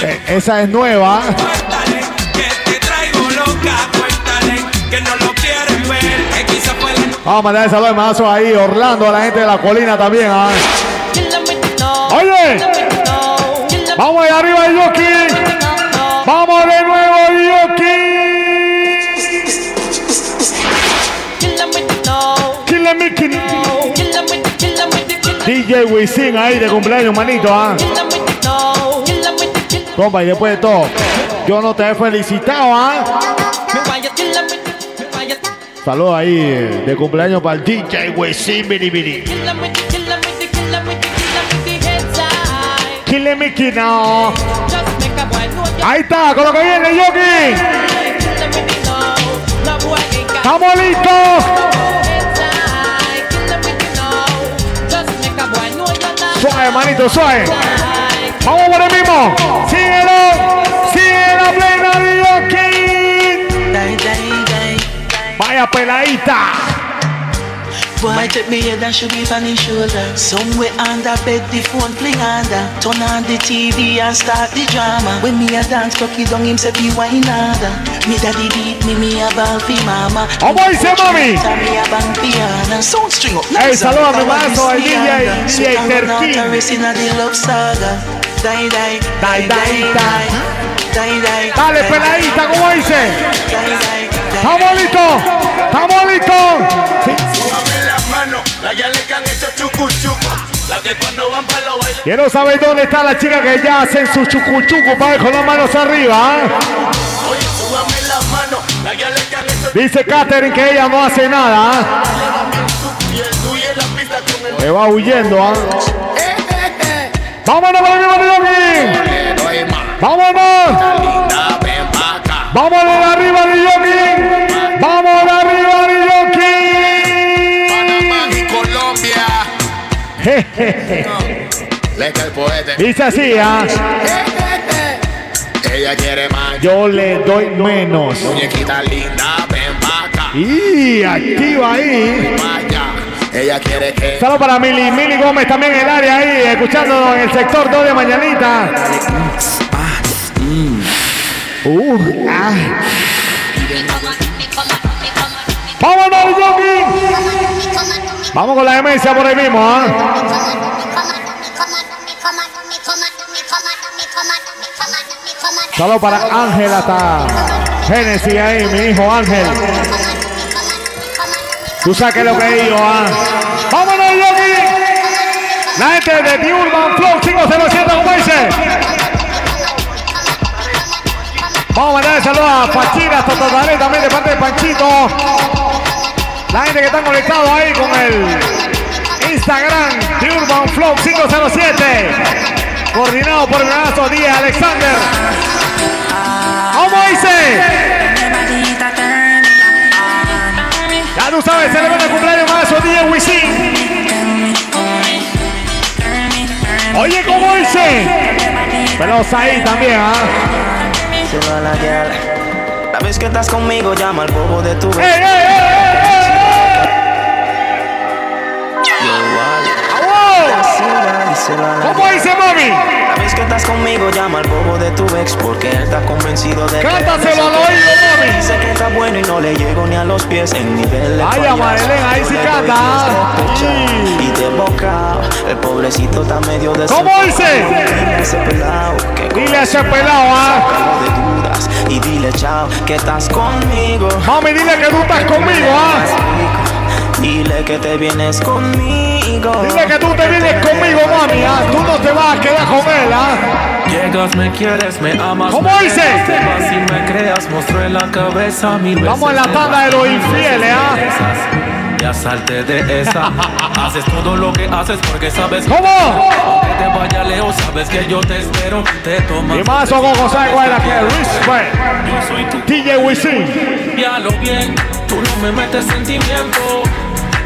Eh, Esa es nueva. Vamos a mandar saludos hermanazo ahí, Orlando, a la gente de la colina también. ¿ah? Oye, vamos ahí arriba de Yoki. Vamos de nuevo, Yoki. Killer Mickey. DJ Wisin ahí de cumpleaños, manito. ¿ah? Compa, y después de todo, yo no te he felicitado, ¿ah? Saludos ahí de cumpleaños para el DJ Wisin, biri biri. Killer Mickey, no. Ahí está, con lo que viene, Yogi. ¡Estamos listos! Suave, manito, suave. Vamos por el mismo. Síguelo. Sigue la plena Vaya peladita. Boy, take me head and should be his shoulder. Somewhere under bed, the phone fling under. Turn on the TV and start the drama. When me a dance, cocky down himself, he wine harder. Me daddy beat me, me a ball fi mama. ¿Cómo dice, mami? Me a bang piano. Sound string up. Ey, saludos a mi mazo, al DJ, DJ Terquín. Racing a the love saga. Die, die, Die, die, die. die, die. Dale, peladita, ¿cómo dice? ¿Estamos listos? ¿Estamos listos? Para. Quiero saber dónde está la chica que ya hacen su chucuchucu para con las manos arriba. hecho Dice Katherine que ella no hace nada. el. Me va huyendo. ¿ah? ¡Vámonos Yogi! ¡Vámonos! ¡Vamos de arriba Yogi! ¡Vamos arriba de Yogi! Colombia. Jejeje. Le que el poeta. Dice así, ¿ah? Ella quiere más. Yo le doy menos. Muñequita linda, ven acá. Y activa ahí. Ella quiere que. Saludos para Mili, Mili Gómez también en el área ahí, escuchándonos en el sector 2 de Mañanita. Uh, ah. ¡Vámonos, Yogi! Vamos con la demencia por ahí mismo, ¿ah? Saludos para Ángel hasta Genesis ahí, mi hijo Ángel. Tú sabes lo que digo, ¿ah? ¡Vámonos, Yogi! La gente de The Urban Flow 507, como dice. Vamos a mandar saludos a Pachina, Tototalé también de parte de Panchito. La gente que está conectado ahí con el Instagram de Urban Flow 507. Coordinado por el granazo Díaz Alexander. ¿Cómo dice? Ya tú sabes, celebrando el cumpleaños más o día Wisin. Oye, ¿cómo dice? Pelos ahí también, ¿ah? A la vez que estás conmigo, llama al bobo de tu ¡Ey, ey, ey, ¿Cómo dice mami? La vez que estás conmigo, llama al bobo de tu ex porque él está convencido de que Cántaselo al oído, mami. Dice que está bueno y no le llego ni a los pies en nivel de Ay. Marilén, ahí sí canta. Y de boca, el pobrecito está medio de ¿Cómo dice? Dile a ese pelao que Dile a ese pelao, ¿ah? Y dile chao que estás conmigo. Mami, dile que tú estás conmigo, ¿ah? Dile que te vienes conmigo. Dile que tú te vienes conmigo, mami, ¿ah? Tú no te vas a quedar con él, ¿ah? Llegas, me quieres, me amas. ¿Cómo dice? vas y me creas, mostró en la cabeza mil veces. Vamos en la tanda de los infieles, ¿ah? Ya salte de esa. haces todo lo que haces porque sabes que. ¿Cómo? Aunque te vaya lejos, sabes que yo te espero. Te tomas. Y más o Gogo sabe cuál es la que Respect. Yo soy tu DJ Wisin. Pialo bien, tú no me metes sentimiento.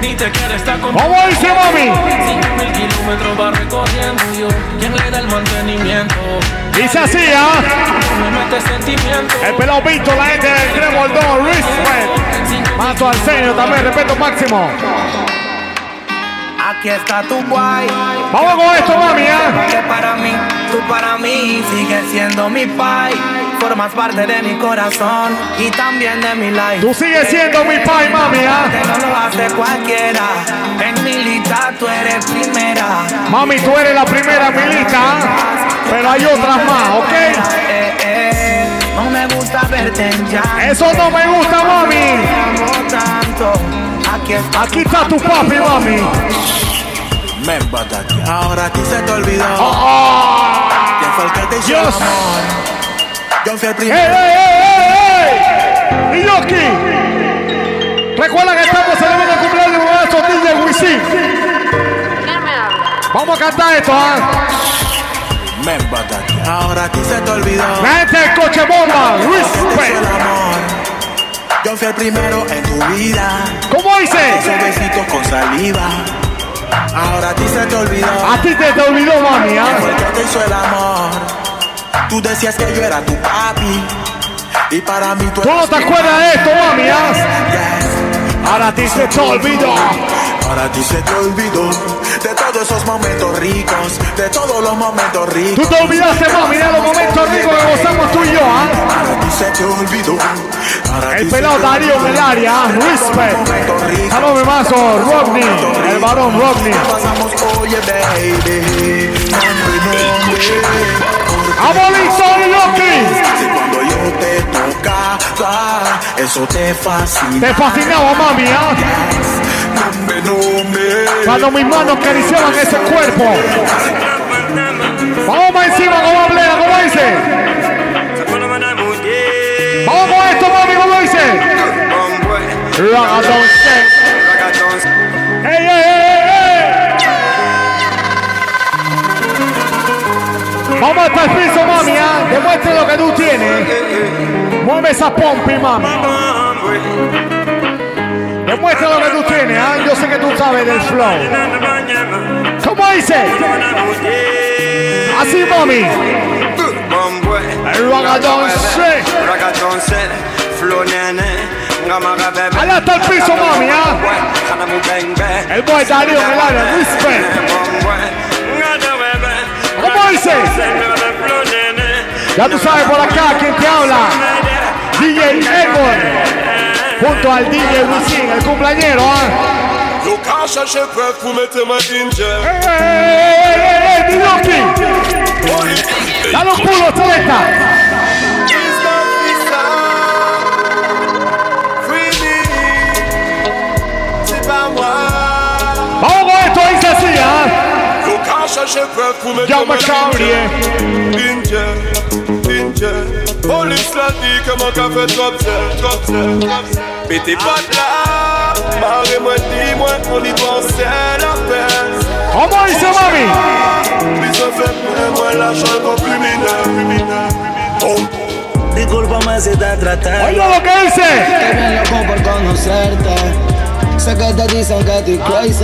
Ni te estar conmigo. ¿Cómo dice, mami? Cinco mil kilómetros va recorriendo yo. ¿Quién le da el mantenimiento? Dice así, ¿ah? El pelado Vito, la gente del Cremordón, Respect. Mato al señor también, respeto máximo. Aquí está tu guay. Vamos con esto, mami, ¿ah? Que para mí, tú para mí sigues siendo mi pai. Formas parte de mi corazón y también de mi life. Tú sigues siendo mi pai, mami, ¿ah? Que no lo hace cualquiera. En mi lista tú eres primera. Mami, tú eres la primera en mi lista, ¿ah? Pero hay otras más, ¿ok? Eh, eh, no me gusta verte en llanto. Eso no me gusta, mami. Te. Aquí está, Aquí está tu papi, mami. Ahora a ti se te olvidó. Oh, ¿Quién fue el que te Dios. amor? Yo fui el ¡Ey, primero. ey, ey, ey, recuerda que estamos celebrando el cumpleaños de nuestro DJ Wisin. Vamos a cantar esto, ¿ah? Ahora a ti se te olvidó. La gente del coche bomba, ¿Quién te hizo el Respect. amor? Yo fui el primero en tu vida. ¿Cómo dice? Esos besitos con saliva. Ahora a ti se te olvidó. A ti te, te olvidó, mami, ¿Quién fue ¿ah? el que te hizo el amor? Tú decías que yo era tu papi. Y para mí tú ¿Tú no eras te acuerdas de esto, mami? Yes. Ahora ti se te olvidó. Ahora ti se te olvidó de todos esos momentos ricos, de todos los momentos Tú ricos. te olvidaste, mami, de los momentos ricos que gozamos tú y yo, ¿ah? Ahora a ti se te olvidó. El pelado Darío en el área, Respect. Salud, mi mazo, Rodney, el varón Rodney. pasamos, oye, baby. Si cuando yo te tocaba, eso te fascina. Te fascinaba, mami, ¿ah? Nombre. Cuando mis manos acariciaban ese cuerpo. Vamos encima, como hablea, como dice. Vamos con esto, mami, como dice. Vamos hasta el piso, mami, ¿ah? Demuestre lo que tú tienes. Mueve esa pompi, mami. Demuestra lo que tú tienes, ¿ah? Yo sé que tú sabes del flow. ¿Cómo dice? Así, mami. El ragadón shake. Allá está el piso, mami, ¿ah? El boy Darío el área, respect. ¿Cómo dice? Ya tú sabes por acá quién te habla. DJ Edward. Junto al DJ Wisin, el cumpleañero, ¿ah? Location je prêt pour mettre ma ginger. ¡Ey, ey, ey, ey, ¡Dale un culo, treta! C'est pas moi. Vamos con esto, dice así, ¿ah? chercher frère pour me Ninja, ninja Police l'a dit pas là Marrez-moi, dis-moi qu'on y pense la peine En moi, ça fait moi plus mineur Disculpa más te Oye lo que dice? Que bien loco por conocerte Sé que te dicen que estoy crazy.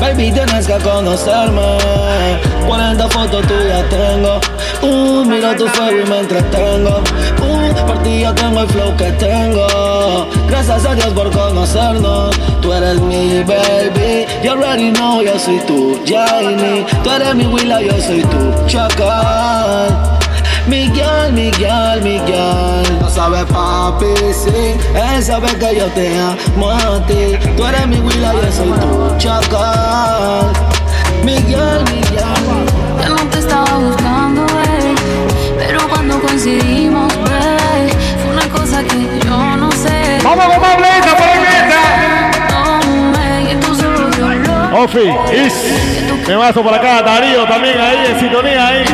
Baby, tienes que conocerme. 40 fotos tuyas tengo. Uh, miro tu fuego y me entretengo. Uh, por ti yo tengo el flow que tengo. Gracias a Dios por conocernos. Tú eres mi baby. You already know, yo soy tu Jamie. Tú eres mi Willa, yo soy tu Chacal. Miguel, Miguel, Miguel. No sabe papi, sí. Él sabe que yo te amo a ti. Tú eres mi Willa, yo soy tu chacal. Miguel, Miguel. Ya no te estaba buscando, babe. Pero cuando coincidimos, babe, fue una cosa que yo no sé. Vamos con Ofi, Is. Me vaso por acá, Darío también ahí en sintonía ahí.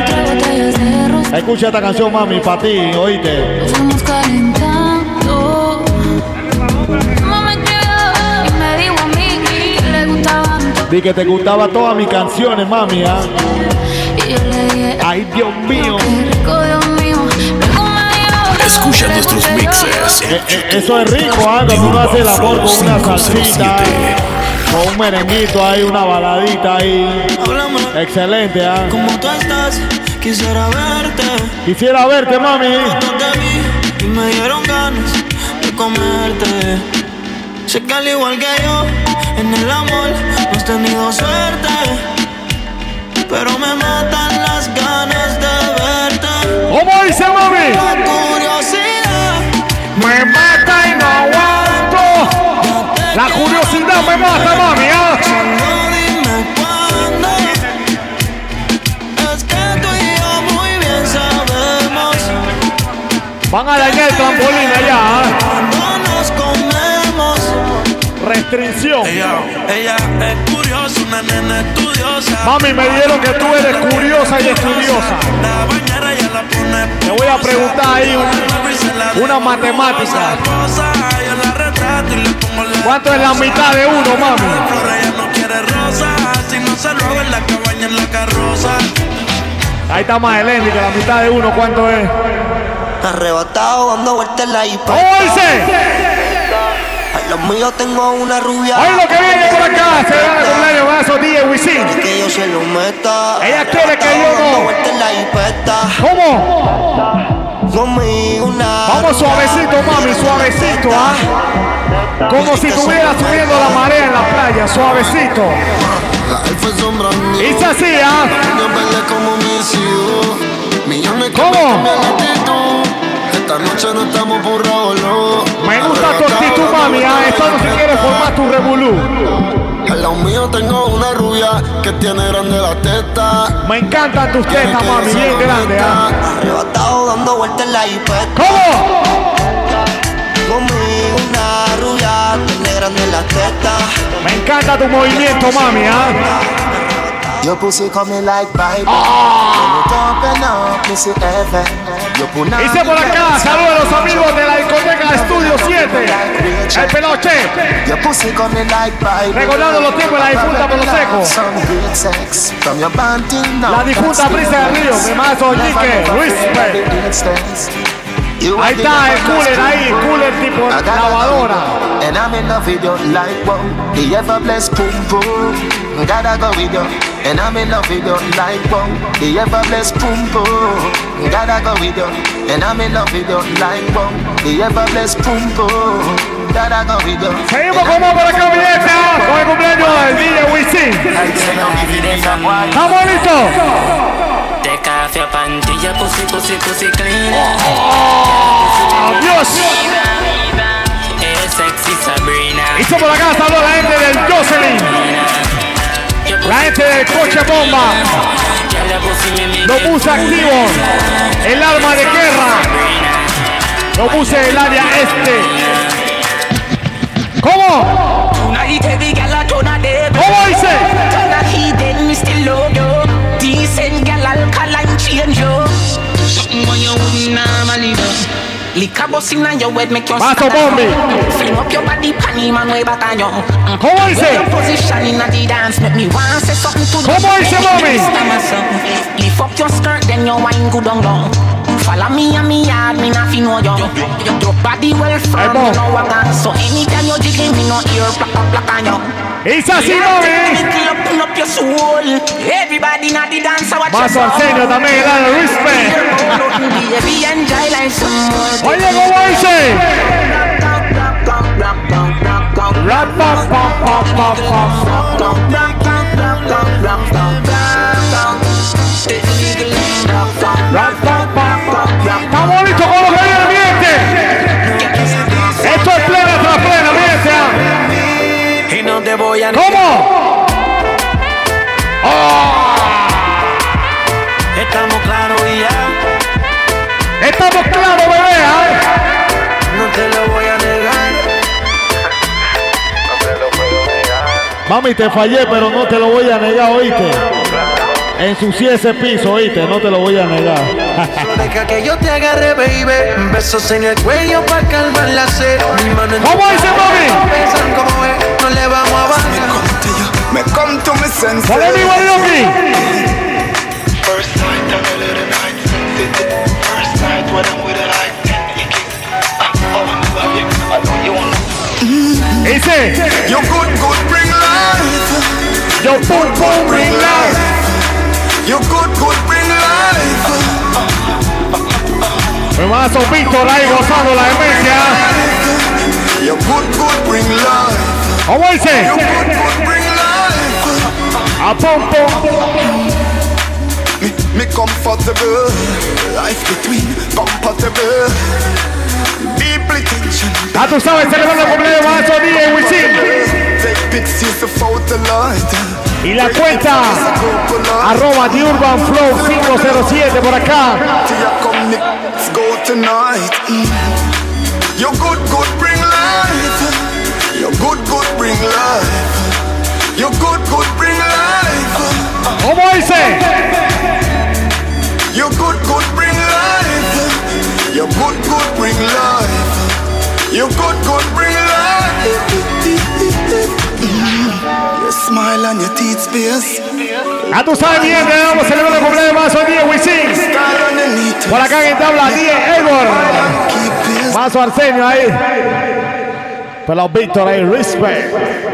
Escucha esta canción, mami, para ti, oíste. Fuimos calentando. No me escribió y me dijo a mí que le gustaban. Di que te gustaban todas mis canciones, mami, ¿ah? Dije, Ay, Dios mío. qué rico, Dios mío. Luego me dijo, Escucha nuestros mixes. Eh, eh, Eso es rico, ¿ah? Cuando uno hace el amor con una salsita, con un merenguito ahí, una baladita ahí. Excelente, ¿ah? Como tú estás, quisiera verte. Quisiera verte, mami. mí y me dieron ganas de comerte. Sé que al igual que yo, en el amor no has tenido suerte. Van a dañar el trampolín allá, cuando nos comemos. Restricción. Ella, ella es curiosa, una nena estudiosa. Mami, me dijeron que tú eres curiosa y estudiosa. La bañera ya la pone Te voy a preguntar ahí un- una matemática. ¿Cuánto es la mitad de uno, mami? flor. Ella no quiere rosa. Si no se lo hago en la cabaña, en la carroza. Ahí está más Elendi, que la mitad de uno, ¿cuánto es? Arrebatado dando vueltas en la IP. ¿Cómo dice? Ay, los míos tengo una rubia. Oye lo que viene por acá, se da cumpleaños vaso DJ Wisin. Quiere que yo se lo meta. Ella quiere que yo no. ¿Cómo? Conmigo una Vamos suavecito, mami, suavecito, ¿ah? Como si estuviera subiendo la marea en la playa, suavecito. ¿ah? Missio. Millones que ¿Cómo? Esta noche no estamos burrados, no. Me gusta tu actitud, mami, ¿ah? Esto no se quiere formar tu revolú. Al lado mío tengo una rubia que tiene grande la teta. Me encantan tus tetas, mami, bien grande, ¿ah? Arrebatado dando vueltas en la hipeta. ¿Cómo? Conmigo una rubia. Tiene grande la teta. Me encanta tu movimiento, mami, ¿ah? Your pussy coming like Bible. Ah. When open up, me see heaven. Your Dice por acá, saludos a los amigos de la discoteca Estudio 7. El peloche. Your. Recordando los tiempos de la difunta por los secos. Your. La difunta Brisa del Río, mi maestro Ñique, respect. Ahí está el cooler ahí, cooler tipo lavadora. And I'm in love with you like wow The ever blessed boom boom Gotta go with you And I'm in love with you like wow The ever blessed boom boom Gotta go with you And I'm in love with you like wow The ever blessed Gotta go with you Seguimos con más. Con el cumpleaños del DJ Wisin. ¿Estamos listos? De café a pantilla, pussy, pussy, pussy clean. Dios. Es sexy Sabrina. Hizo por acá, saludos a la gente del Jocelyn. La gente del coche bomba. Lo puse activo. El arma de guerra. Lo puse en el área este. ¿Cómo? ¿Cómo dice? Liquor bust inna your head, make you Mato scatter. Bombi. Fling up your body, panty man way back on you. Mm. ¿Cómo dice? Your position inna the dance, make me want say something to ¿Cómo dice, mami? Lift up your skirt, then your wine go down down. Follow me and me yard, me not fi know you. Your, body well firm, you know I So anytime you jiggle, me no ear up plack on you. It's. Open up your soul. Everybody na the dance, watch Arsenio también, el área respect. Baby, enjoy like some more. Oye, ¿cómo dice? Rap. Voy a ¿Cómo? Estamos claros y ya. Estamos claros, bebé. ah. No te lo voy a negar. Mami, te fallé, pero no te lo voy a negar, oíste. Ensucié ese piso, oíste, no te lo voy a negar. Deja que yo te agarre, baby. Besos en el cuello pa' calmar la sed. Mi mano en ¿Cómo dice, mami? Como es, no le vamos a bajar. Me come to me senses. Ponle mi Loki. First night, I'm a night. First night when I'm with a light. I love you. I know you want Dice. You good, good, bring life. Yo, pum, pum, bring life. You good, good, bring life. Mazo Víctor ahí gozando la demencia. You good, good, bring life. ¿Cómo dice? You good, good, bring life. A pum, pum. Me, me comfortable. Life between compatible. Deeply tension. Ya tú sabes, celebrando el cumpleaños de mazo DJ Wisin. Y la cuenta arroba The Urban Flow 507 por acá. Till you come, let's go tonight. Mm. You good, good, bring life. You good, good, bring life. You good, good, bring life. ¿Cómo dice? You good, good, bring life. You good, good, bring life. You good, good, bring life. Your smile and your teeth space. Ya tú sabes bien que vamos a celebrar el cumpleaños mazo DJ Wisin. Por acá en tabla DJ Edward. Keep pace. Mazo Arsenio ahí. Pero Víctor ahí, respect.